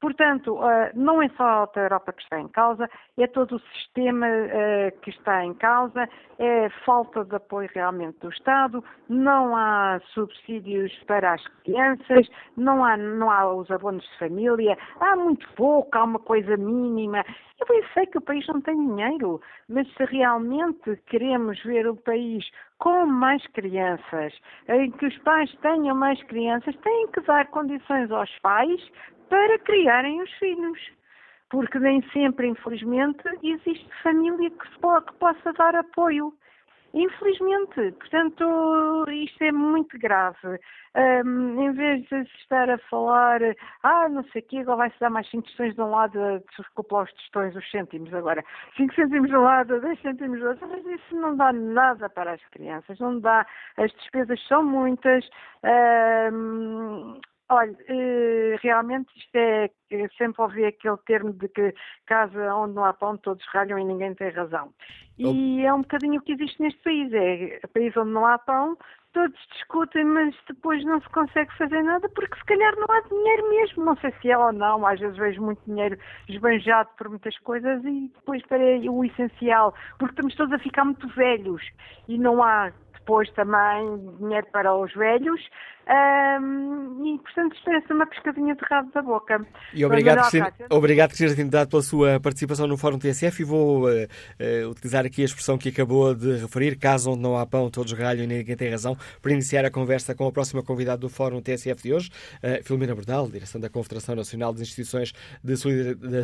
Portanto, eh, não é só a Europa que está em causa, é todo o sistema eh, que está em causa, é falta de apoio realmente do Estado, não há subsídios para as crianças, não há, não há os abonos de família, há muito pouco, há uma coisa mínima. Eu bem sei que o país não tem dinheiro, mas se realmente queremos ver o país com mais crianças, em que os pais tenham mais crianças, têm que dar condições aos pais para criarem os filhos. Porque nem sempre, infelizmente, existe família que, se que possa dar apoio. Infelizmente, portanto, isto é muito grave. Um, em vez de se estar a falar, ah, não sei o quê, agora vai-se dar mais 5 tostões de um lado, desculpa os tostões, os cêntimos agora, 5 cêntimos de um lado, 10 cêntimos do outro, mas isso não dá nada para as crianças, não dá, as despesas são muitas, um, Olha, eh, realmente isto é, sempre ouvi aquele termo de que casa onde não há pão todos ralham e ninguém tem razão. E é um bocadinho o que existe neste país, é país onde não há pão, todos discutem, mas depois não se consegue fazer nada porque se calhar não há dinheiro mesmo, não sei se é ou não, às vezes vejo muito dinheiro esbanjado por muitas coisas e depois para o essencial, porque estamos todos a ficar muito velhos e não há depois também dinheiro para os velhos, um, e, portanto, é uma pescadinha de rabo da boca. E obrigado, Cristina, obrigado, Cristina Trindade, pela sua participação no Fórum TSF e vou uh, uh, utilizar aqui a expressão que acabou de referir, caso onde não há pão, todos galham e ninguém tem razão, para iniciar a conversa com a próxima convidada do Fórum TSF de hoje, uh, Filomena Bordal, direção da Confederação Nacional das Instituições de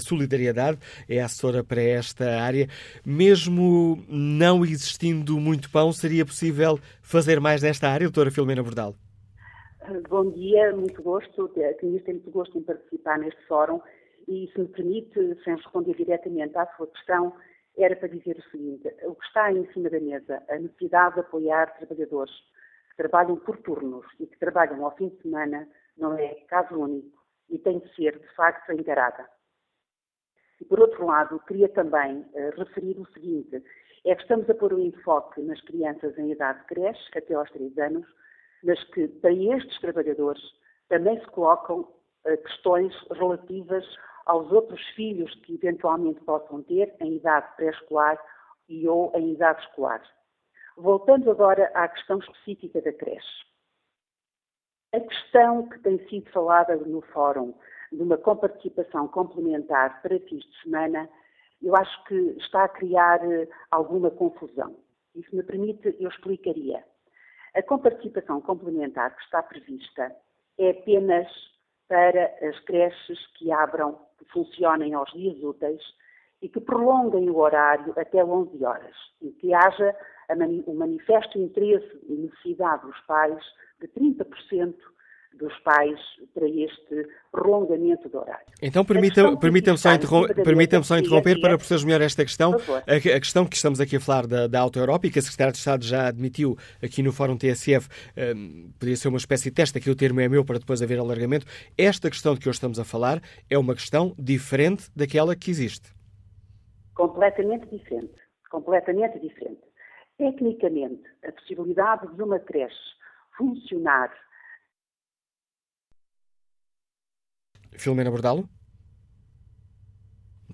Solidariedade, é assessora para esta área. Mesmo não existindo muito pão, seria possível fazer mais nesta área, doutora Filomena Bordal? Bom dia, muito gosto. Tenho muito gosto em participar neste fórum e, se me permite, sem responder diretamente à sua questão, era para dizer o seguinte: o que está em cima da mesa, a necessidade de apoiar trabalhadores que trabalham por turnos e que trabalham ao fim de semana, não é caso único e tem de ser, de facto, encarada. E, por outro lado, queria também uh, referir o seguinte: é que estamos a pôr o enfoque nas crianças em idade de creche, até aos 3 anos, mas que para estes trabalhadores também se colocam uh, questões relativas aos outros filhos que eventualmente possam ter em idade pré-escolar e ou em idade escolar. Voltando agora à questão específica da creche. A questão que tem sido falada no fórum de uma comparticipação complementar para fins de semana, eu acho que está a criar eh, alguma confusão. Se me permite, eu explicaria. A comparticipação complementar que está prevista é apenas para as creches que abram, que funcionem aos dias úteis e que prolonguem o horário até 11 horas e que haja o manifesto interesse e necessidade dos pais de 30% dos pais para este prolongamento do horário. Então, permita-me permita só, interrom permita só interromper para perceber melhor esta questão. A, a, questão que estamos aqui a falar da, da Auto Europa e que a Secretária de Estado já admitiu aqui no Fórum TSF, um, podia ser uma espécie de teste, aqui o termo é meu para depois haver alargamento. Esta questão de que hoje estamos a falar é uma questão diferente daquela que existe. Completamente diferente. Completamente diferente. Tecnicamente, a possibilidade de uma creche funcionar Filomena Bordalo?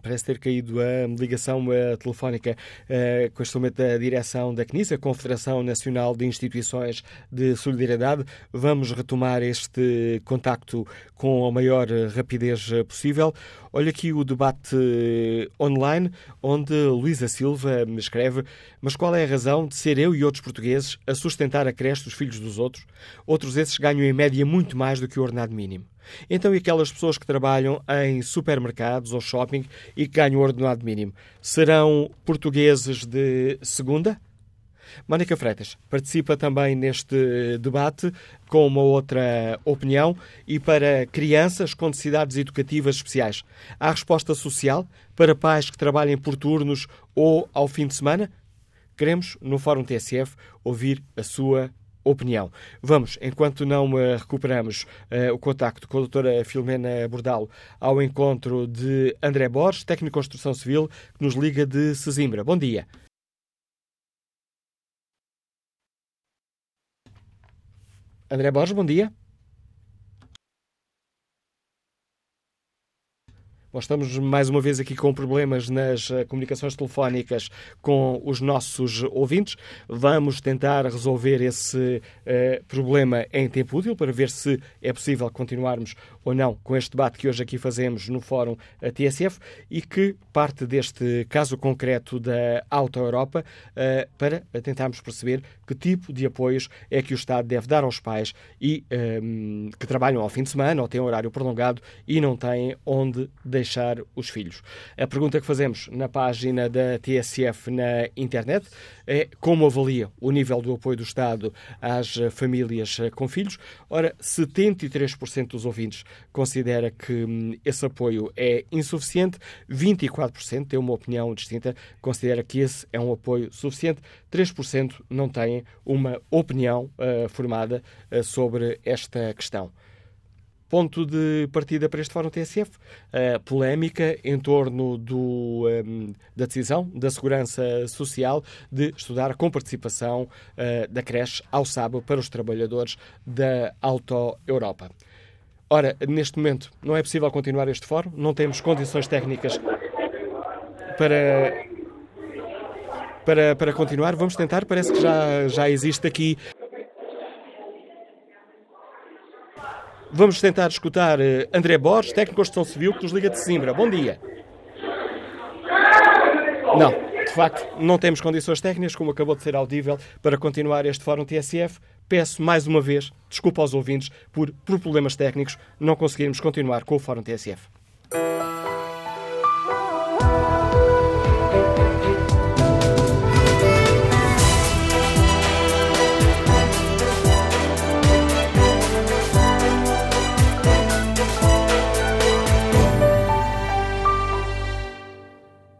Parece ter caído a ligação telefónica uh, com este momento da direção da CNIS, a Confederação Nacional de Instituições de Solidariedade. Vamos retomar este contacto com a maior rapidez possível. Olha aqui o debate online, onde Luísa Silva me escreve: Mas qual é a razão de ser eu e outros portugueses a sustentar a creche dos filhos dos outros? Outros esses ganham em média muito mais do que o ordenado mínimo. Então, e aquelas pessoas que trabalham em supermercados ou shopping e que ganham ordenado mínimo? Serão portugueses de segunda? Mónica Freitas participa também neste debate com uma outra opinião e para crianças com necessidades educativas especiais. Há resposta social para pais que trabalhem por turnos ou ao fim de semana? Queremos, no Fórum TSF, ouvir a sua opinião. Vamos, enquanto não recuperamos uh, o contacto com a doutora Filomena Bordalo, ao encontro de André Borges, técnico de construção civil, que nos liga de Sesimbra. Bom dia. André Borges, bom dia. Nós estamos mais uma vez aqui com problemas nas eh, comunicações telefónicas com os nossos ouvintes. Vamos tentar resolver esse uh, problema em tempo útil para ver se é possível continuarmos ou não com este debate que hoje aqui fazemos no Fórum TSF e que parte deste caso concreto da Auto Europa para tentarmos perceber que tipo de apoios é que o Estado deve dar aos pais e um, que trabalham ao fim de semana ou têm horário prolongado e não têm onde deixar deixar os filhos. A pergunta que fazemos na página da TSF na internet é como avalia o nível do apoio do Estado às famílias com filhos. Ora, 73% dos ouvintes considera que hum, esse apoio é insuficiente, 24% tem uma opinião distinta, considera que esse é um apoio suficiente, 3% não têm uma opinião uh, formada uh, sobre esta questão ponto de partida para este Fórum TSF, a polémica em torno do, um, da decisão da Segurança Social de estudar com participação uh, da creche ao sábado para os trabalhadores da Auto Europa. Ora, neste momento não é possível continuar este fórum, não temos condições técnicas para, para, para continuar. Vamos tentar, parece que já, já existe aqui Vamos tentar escutar eh, André Borges, técnico de construção civil, que nos liga de Simbra. Bom dia. Não, de facto, não temos condições técnicas, como acabou de ser audível, para continuar este Fórum TSF. Peço mais uma vez desculpa aos ouvintes por, por problemas técnicos, não conseguirmos continuar com o Fórum TSF.